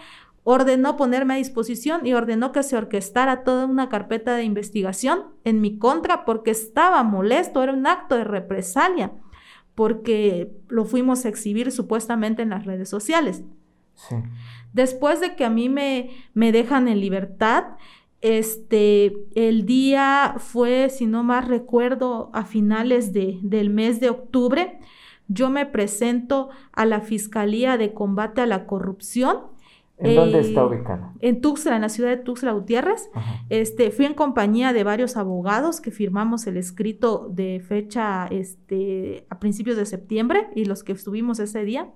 ordenó ponerme a disposición y ordenó que se orquestara toda una carpeta de investigación en mi contra porque estaba molesto, era un acto de represalia, porque lo fuimos a exhibir supuestamente en las redes sociales. Después de que a mí me, me dejan en libertad, este, el día fue, si no más recuerdo, a finales de, del mes de octubre. Yo me presento a la Fiscalía de Combate a la Corrupción. ¿En dónde está eh, ubicada? En Tuxtla, en la ciudad de Tuxtla Gutiérrez. Este, fui en compañía de varios abogados que firmamos el escrito de fecha este, a principios de septiembre y los que estuvimos ese día.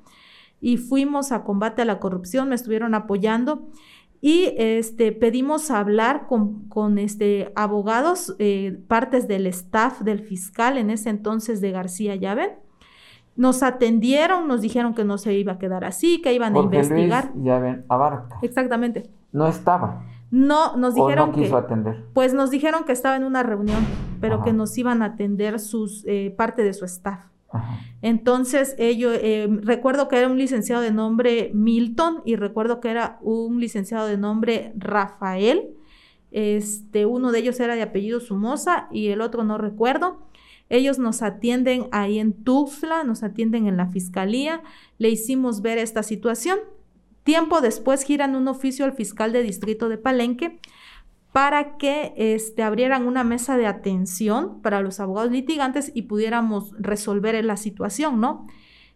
Y fuimos a combate a la corrupción, me estuvieron apoyando y este, pedimos hablar con, con este, abogados, eh, partes del staff del fiscal en ese entonces de García Llave. Nos atendieron, nos dijeron que no se iba a quedar así, que iban a investigar. Luis Llaven Abarca. Exactamente. No estaba. No, nos dijeron no quiso atender. Pues nos dijeron que estaba en una reunión, pero que nos iban a atender sus eh, parte de su staff. Entonces, ellos, eh, recuerdo que era un licenciado de nombre Milton y recuerdo que era un licenciado de nombre Rafael. Este, uno de ellos era de apellido Sumosa y el otro no recuerdo. Ellos nos atienden ahí en Tuxtla, nos atienden en la fiscalía, le hicimos ver esta situación. Tiempo después giran un oficio al fiscal de distrito de Palenque para que este, abrieran una mesa de atención para los abogados litigantes y pudiéramos resolver la situación, ¿no?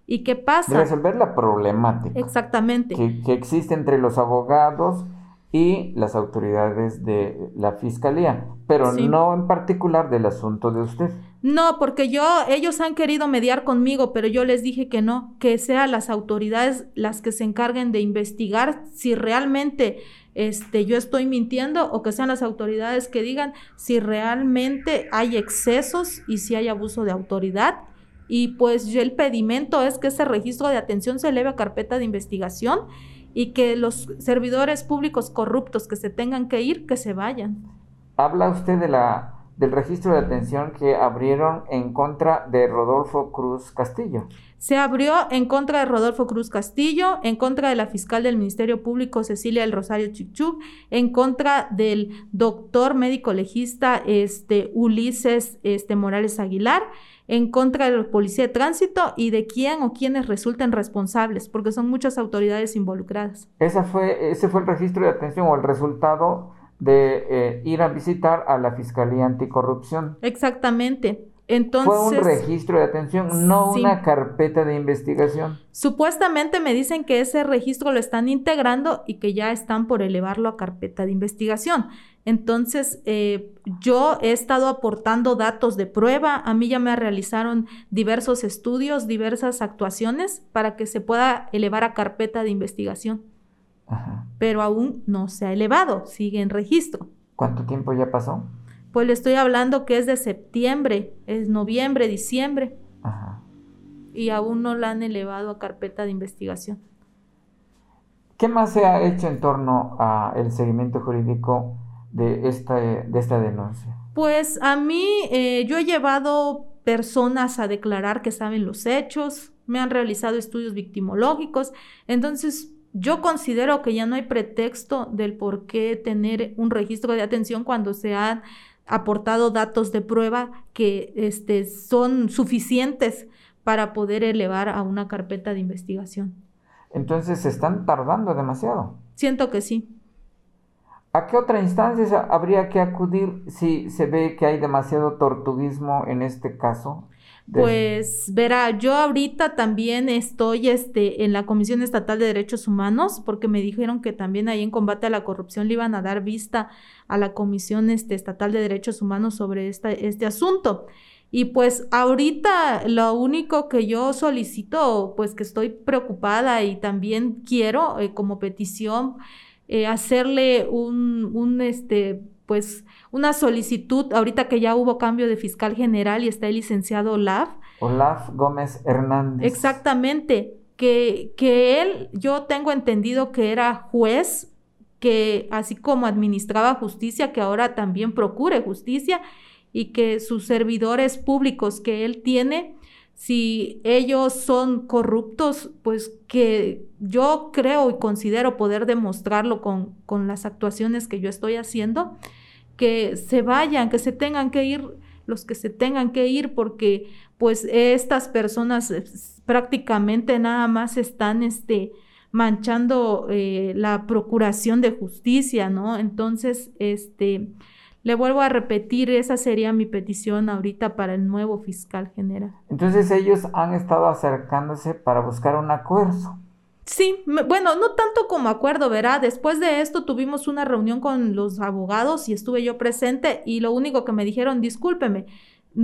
¿Y qué pasa? Resolver la problemática. Exactamente. Que, existe entre los abogados y las autoridades de la fiscalía, pero no en particular del asunto de usted. No, porque yo, ellos han querido mediar conmigo, pero yo les dije que no, que sean las autoridades las que se encarguen de investigar si realmente este, yo estoy mintiendo o que sean las autoridades que digan si realmente hay excesos y si hay abuso de autoridad. Y pues el pedimento es que ese registro de atención se eleve a carpeta de investigación y que los servidores públicos corruptos que se tengan que ir, que se vayan. Habla usted de la del registro de atención que abrieron en contra de Rodolfo Cruz Castillo. Se abrió en contra de Rodolfo Cruz Castillo, en contra de la fiscal del Ministerio Público Cecilia del Rosario Chichú, en contra del doctor médico legista este, Ulises este, Morales Aguilar, en contra del policía de tránsito y de quién o quienes resulten responsables, porque son muchas autoridades involucradas. Esa fue, ese fue el registro de atención o el resultado de eh, ir a visitar a la Fiscalía Anticorrupción. Exactamente. Entonces, Fue un registro de atención, no una carpeta de investigación. Supuestamente me dicen que ese registro lo están integrando y que ya están por elevarlo a carpeta de investigación. Entonces, eh, yo he estado aportando datos de prueba, a mí ya me realizaron diversos estudios, diversas actuaciones para que se pueda elevar a carpeta de investigación pero aún no se ha elevado, sigue en registro. ¿Cuánto tiempo ya pasó? Pues le estoy hablando que es de septiembre, es noviembre, diciembre. Y aún no la han elevado a carpeta de investigación. ¿Qué más se ha hecho en torno al seguimiento jurídico de esta, de esta denuncia? Pues a mí, eh, yo he llevado personas a declarar que saben los hechos, me han realizado estudios victimológicos, entonces yo considero que ya no hay pretexto del por qué tener un registro de atención cuando se han aportado datos de prueba que este, son suficientes para poder elevar a una carpeta de investigación. Entonces se están tardando demasiado. Siento que sí. ¿A qué otra instancia habría que acudir si se ve que hay demasiado tortuguismo en este caso? Pues verá, yo ahorita también estoy este, en la Comisión Estatal de Derechos Humanos porque me dijeron que también ahí en combate a la corrupción le iban a dar vista a la Comisión este, Estatal de Derechos Humanos sobre este asunto. Y pues ahorita lo único que yo solicito, pues que estoy preocupada y también quiero eh, como petición eh, hacerle un, un, este, pues una solicitud, ahorita que ya hubo cambio de fiscal general y está el licenciado Olaf. Olaf Gómez Hernández. Exactamente, que, que él, yo tengo entendido que era juez, que así como administraba justicia, que ahora también procure justicia y que sus servidores públicos que él tiene, si ellos son corruptos, pues que yo creo y considero poder demostrarlo con, con las actuaciones que yo estoy haciendo, que se vayan, que se tengan que ir los que se tengan que ir porque pues estas personas eh, prácticamente nada más están este manchando eh, la procuración de justicia, ¿no? Entonces, este, le vuelvo a repetir, esa sería mi petición ahorita para el nuevo fiscal general. Entonces ellos han estado acercándose para buscar un acuerdo. Sí, bueno, no tanto como acuerdo, verá. Después de esto tuvimos una reunión con los abogados y estuve yo presente y lo único que me dijeron, discúlpeme,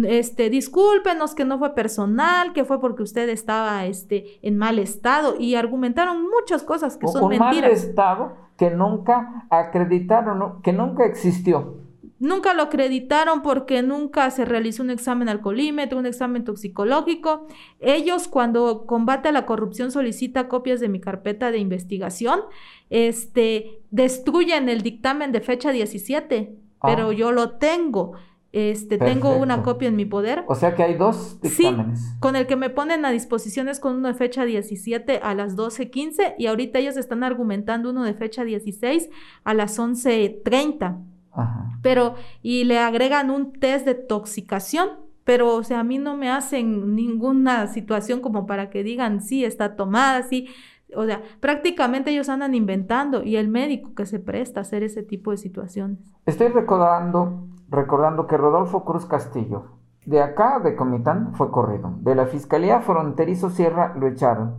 este, discúlpenos que no fue personal, que fue porque usted estaba este, en mal estado y argumentaron muchas cosas que son mentiras. mal estado que nunca acreditaron, que nunca existió. Nunca lo acreditaron porque nunca se realizó un examen alcoholímetro, un examen toxicológico. Ellos cuando combate a la corrupción solicita copias de mi carpeta de investigación, este, destruyen el dictamen de fecha 17, pero ah. yo lo tengo. Este, tengo una copia en mi poder. O sea que hay dos dictámenes. Sí, con el que me ponen a disposición es con uno de fecha 17 a las 12.15 y ahorita ellos están argumentando uno de fecha 16 a las 11.30. Pero, y le agregan un test de toxicación, pero, o sea, a mí no me hacen ninguna situación como para que digan, sí, está tomada, sí. O sea, prácticamente ellos andan inventando y el médico que se presta a hacer ese tipo de situaciones. Estoy recordando, recordando que Rodolfo Cruz Castillo, de acá, de Comitán, fue corrido. De la Fiscalía Fronterizo Sierra lo echaron.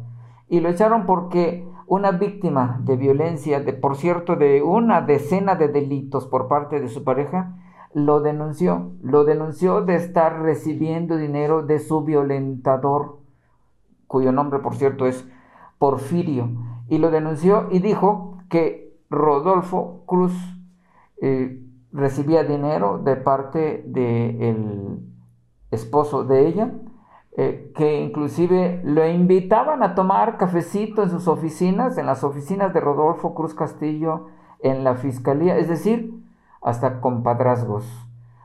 Y lo echaron porque una víctima de violencia, de, por cierto, de una decena de delitos por parte de su pareja, lo denunció, lo denunció de estar recibiendo dinero de su violentador, cuyo nombre, por cierto, es Porfirio, y lo denunció y dijo que Rodolfo Cruz eh, recibía dinero de parte del esposo de ella eh, que inclusive lo invitaban a tomar cafecito en sus oficinas, en las oficinas de Rodolfo Cruz Castillo, en la fiscalía, es decir, hasta compadrazgos,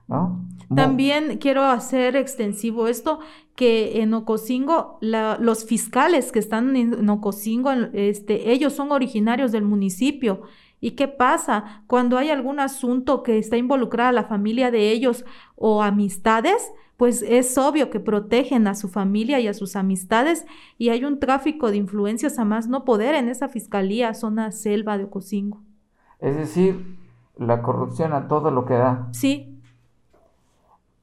¿no? También quiero hacer extensivo esto, que en Ocosingo, los fiscales que están en Ocosingo, este, ellos son originarios del municipio. ¿Y qué pasa cuando hay algún asunto que está involucrada la familia de ellos o amistades? pues es obvio que protegen a su familia y a sus amistades y hay un tráfico de influencias a más no poder en esa fiscalía, zona selva de Ocosingo. Es decir, la corrupción a todo lo que da. Sí.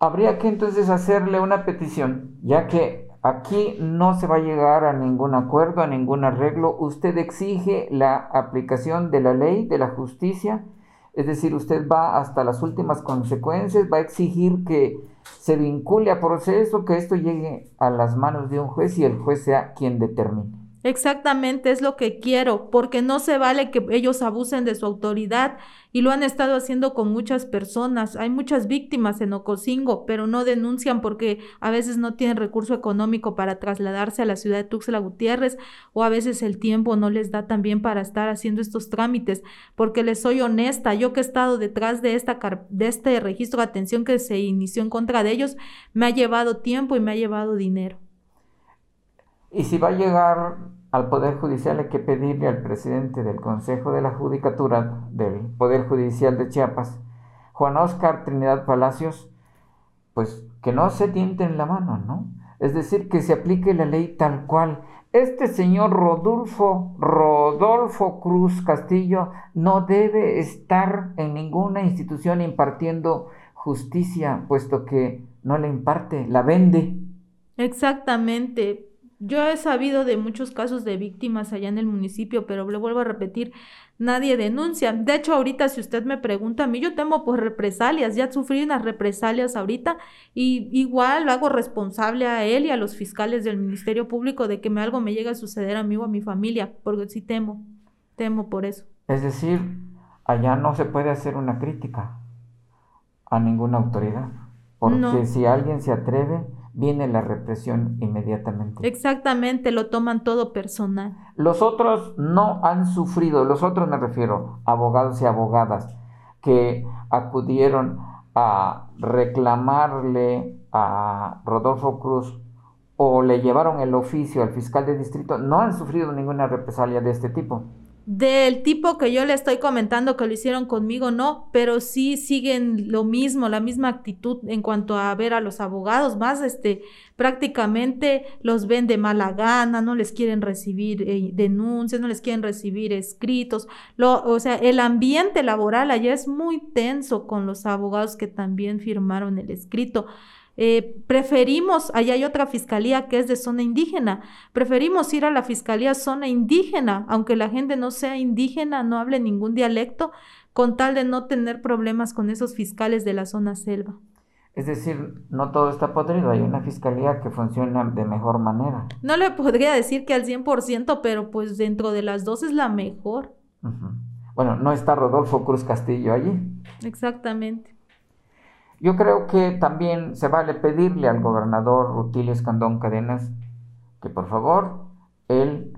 Habría que entonces hacerle una petición, ya que aquí no se va a llegar a ningún acuerdo, a ningún arreglo. Usted exige la aplicación de la ley, de la justicia, es decir, usted va hasta las últimas consecuencias, va a exigir que se vincule a proceso, que esto llegue a las manos de un juez y el juez sea quien determine. Exactamente, es lo que quiero, porque no se vale que ellos abusen de su autoridad y lo han estado haciendo con muchas personas. Hay muchas víctimas en Ocosingo, pero no denuncian porque a veces no tienen recurso económico para trasladarse a la ciudad de Tuxtla Gutiérrez o a veces el tiempo no les da también para estar haciendo estos trámites. Porque les soy honesta, yo que he estado detrás de, esta, de este registro de atención que se inició en contra de ellos, me ha llevado tiempo y me ha llevado dinero. Y si va a llegar al Poder Judicial hay que pedirle al presidente del Consejo de la Judicatura del Poder Judicial de Chiapas, Juan Oscar Trinidad Palacios, pues que no se tienten la mano, ¿no? Es decir, que se aplique la ley tal cual. Este señor Rodolfo, Rodolfo Cruz Castillo no debe estar en ninguna institución impartiendo justicia, puesto que no la imparte, la vende. Exactamente. Yo he sabido de muchos casos de víctimas allá en el municipio, pero le vuelvo a repetir, nadie denuncia. De hecho, ahorita si usted me pregunta a mí, yo temo por represalias, ya sufrí unas represalias ahorita y igual lo hago responsable a él y a los fiscales del Ministerio Público de que me, algo me llegue a suceder a mí o a mi familia, porque sí temo, temo por eso. Es decir, allá no se puede hacer una crítica a ninguna autoridad, porque si alguien se atreve viene la represión inmediatamente. Exactamente, lo toman todo personal. Los otros no han sufrido, los otros me refiero, abogados y abogadas que acudieron a reclamarle a Rodolfo Cruz o le llevaron el oficio al fiscal de distrito, no han sufrido ninguna represalia de este tipo del tipo que yo le estoy comentando que lo hicieron conmigo, no, pero sí siguen lo mismo, la misma actitud en cuanto a ver a los abogados, más este, prácticamente los ven de mala gana, no les quieren recibir eh, denuncias, no les quieren recibir escritos, lo, o sea, el ambiente laboral allá es muy tenso con los abogados que también firmaron el escrito. Eh, preferimos, allá hay otra fiscalía que es de zona indígena, preferimos ir a la fiscalía zona indígena, aunque la gente no sea indígena, no hable ningún dialecto, con tal de no tener problemas con esos fiscales de la zona selva. Es decir, no todo está podrido, hay una fiscalía que funciona de mejor manera. No le podría decir que al 100%, pero pues dentro de las dos es la mejor. Bueno, no está Rodolfo Cruz Castillo allí. Exactamente. Yo creo que también se vale pedirle al gobernador Rutilio Escandón Cadenas que por favor él,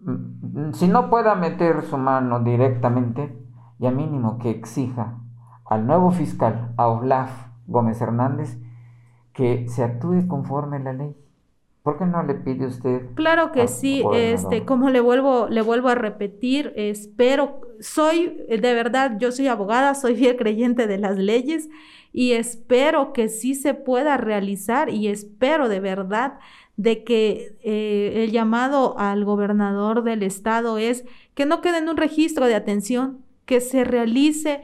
mm, si no pueda meter su mano directamente, ya mínimo que exija al nuevo fiscal, a Olaf Gómez Hernández, que se actúe conforme a la ley. ¿Por qué no le pide usted? Claro que sí, este, como le vuelvo, le vuelvo a repetir, espero, soy, de verdad, yo soy abogada, soy fiel creyente de las leyes y espero que sí se pueda realizar y espero de verdad de que eh, el llamado al gobernador del estado es que no quede en un registro de atención, que se realice,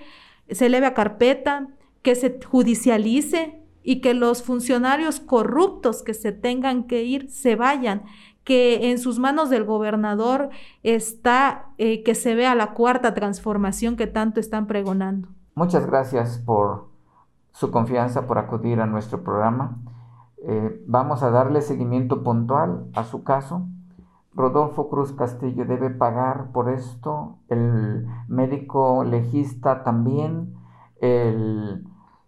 se eleve a carpeta, que se judicialice y que los funcionarios corruptos que se tengan que ir se vayan, que en sus manos del gobernador está eh, que se vea la cuarta transformación que tanto están pregonando. Muchas gracias por su confianza, por acudir a nuestro programa. Eh, vamos a darle seguimiento puntual a su caso. Rodolfo Cruz Castillo debe pagar por esto, el médico legista también, el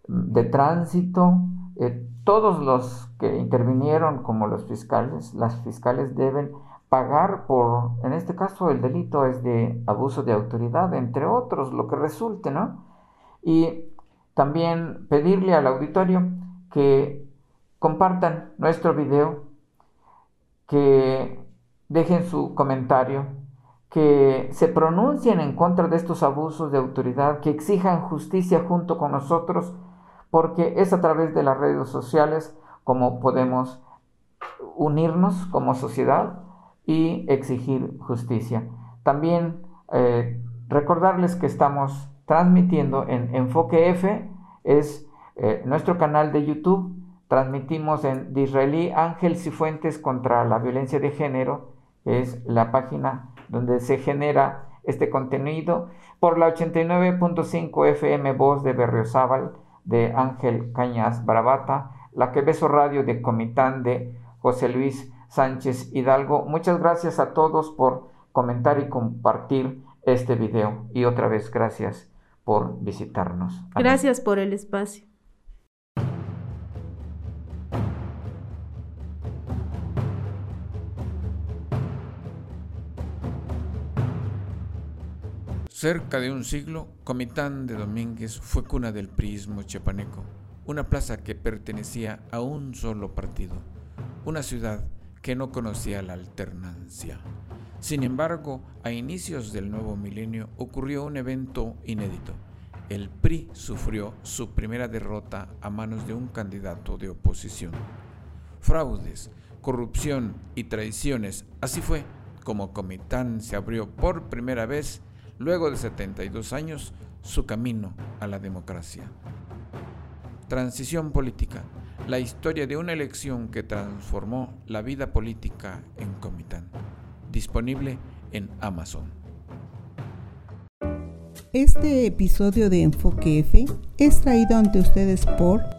de tránsito, eh, todos los que intervinieron como los fiscales, las fiscales deben pagar por, en este caso el delito es de abuso de autoridad, entre otros, lo que resulte, ¿no? Y también pedirle al auditorio que compartan nuestro video, que dejen su comentario, que se pronuncien en contra de estos abusos de autoridad, que exijan justicia junto con nosotros porque es a través de las redes sociales como podemos unirnos como sociedad y exigir justicia. También eh, recordarles que estamos transmitiendo en Enfoque F, es eh, nuestro canal de YouTube, transmitimos en de Israelí Ángel Cifuentes contra la violencia de género, es la página donde se genera este contenido, por la 89.5 FM Voz de Berriozábal, de Ángel Cañas Bravata, La Que Beso Radio de Comitán de José Luis Sánchez Hidalgo. Muchas gracias a todos por comentar y compartir este video. Y otra vez, gracias por visitarnos. Gracias por el espacio. Cerca de un siglo, Comitán de Domínguez fue cuna del priismo chepaneco, una plaza que pertenecía a un solo partido, una ciudad que no conocía la alternancia. Sin embargo, a inicios del nuevo milenio ocurrió un evento inédito. El PRI sufrió su primera derrota a manos de un candidato de oposición. Fraudes, corrupción y traiciones, así fue como Comitán se abrió por primera vez luego de 72 años, su camino a la democracia. Transición política, la historia de una elección que transformó la vida política en Comitán. Disponible en Amazon. Este episodio de Enfoque F es traído ante ustedes por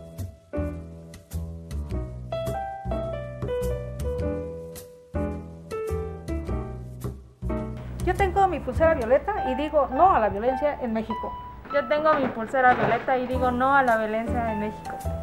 pulsera violeta y digo no a la violencia en México. Yo tengo mi pulsera violeta y digo no a la violencia en México.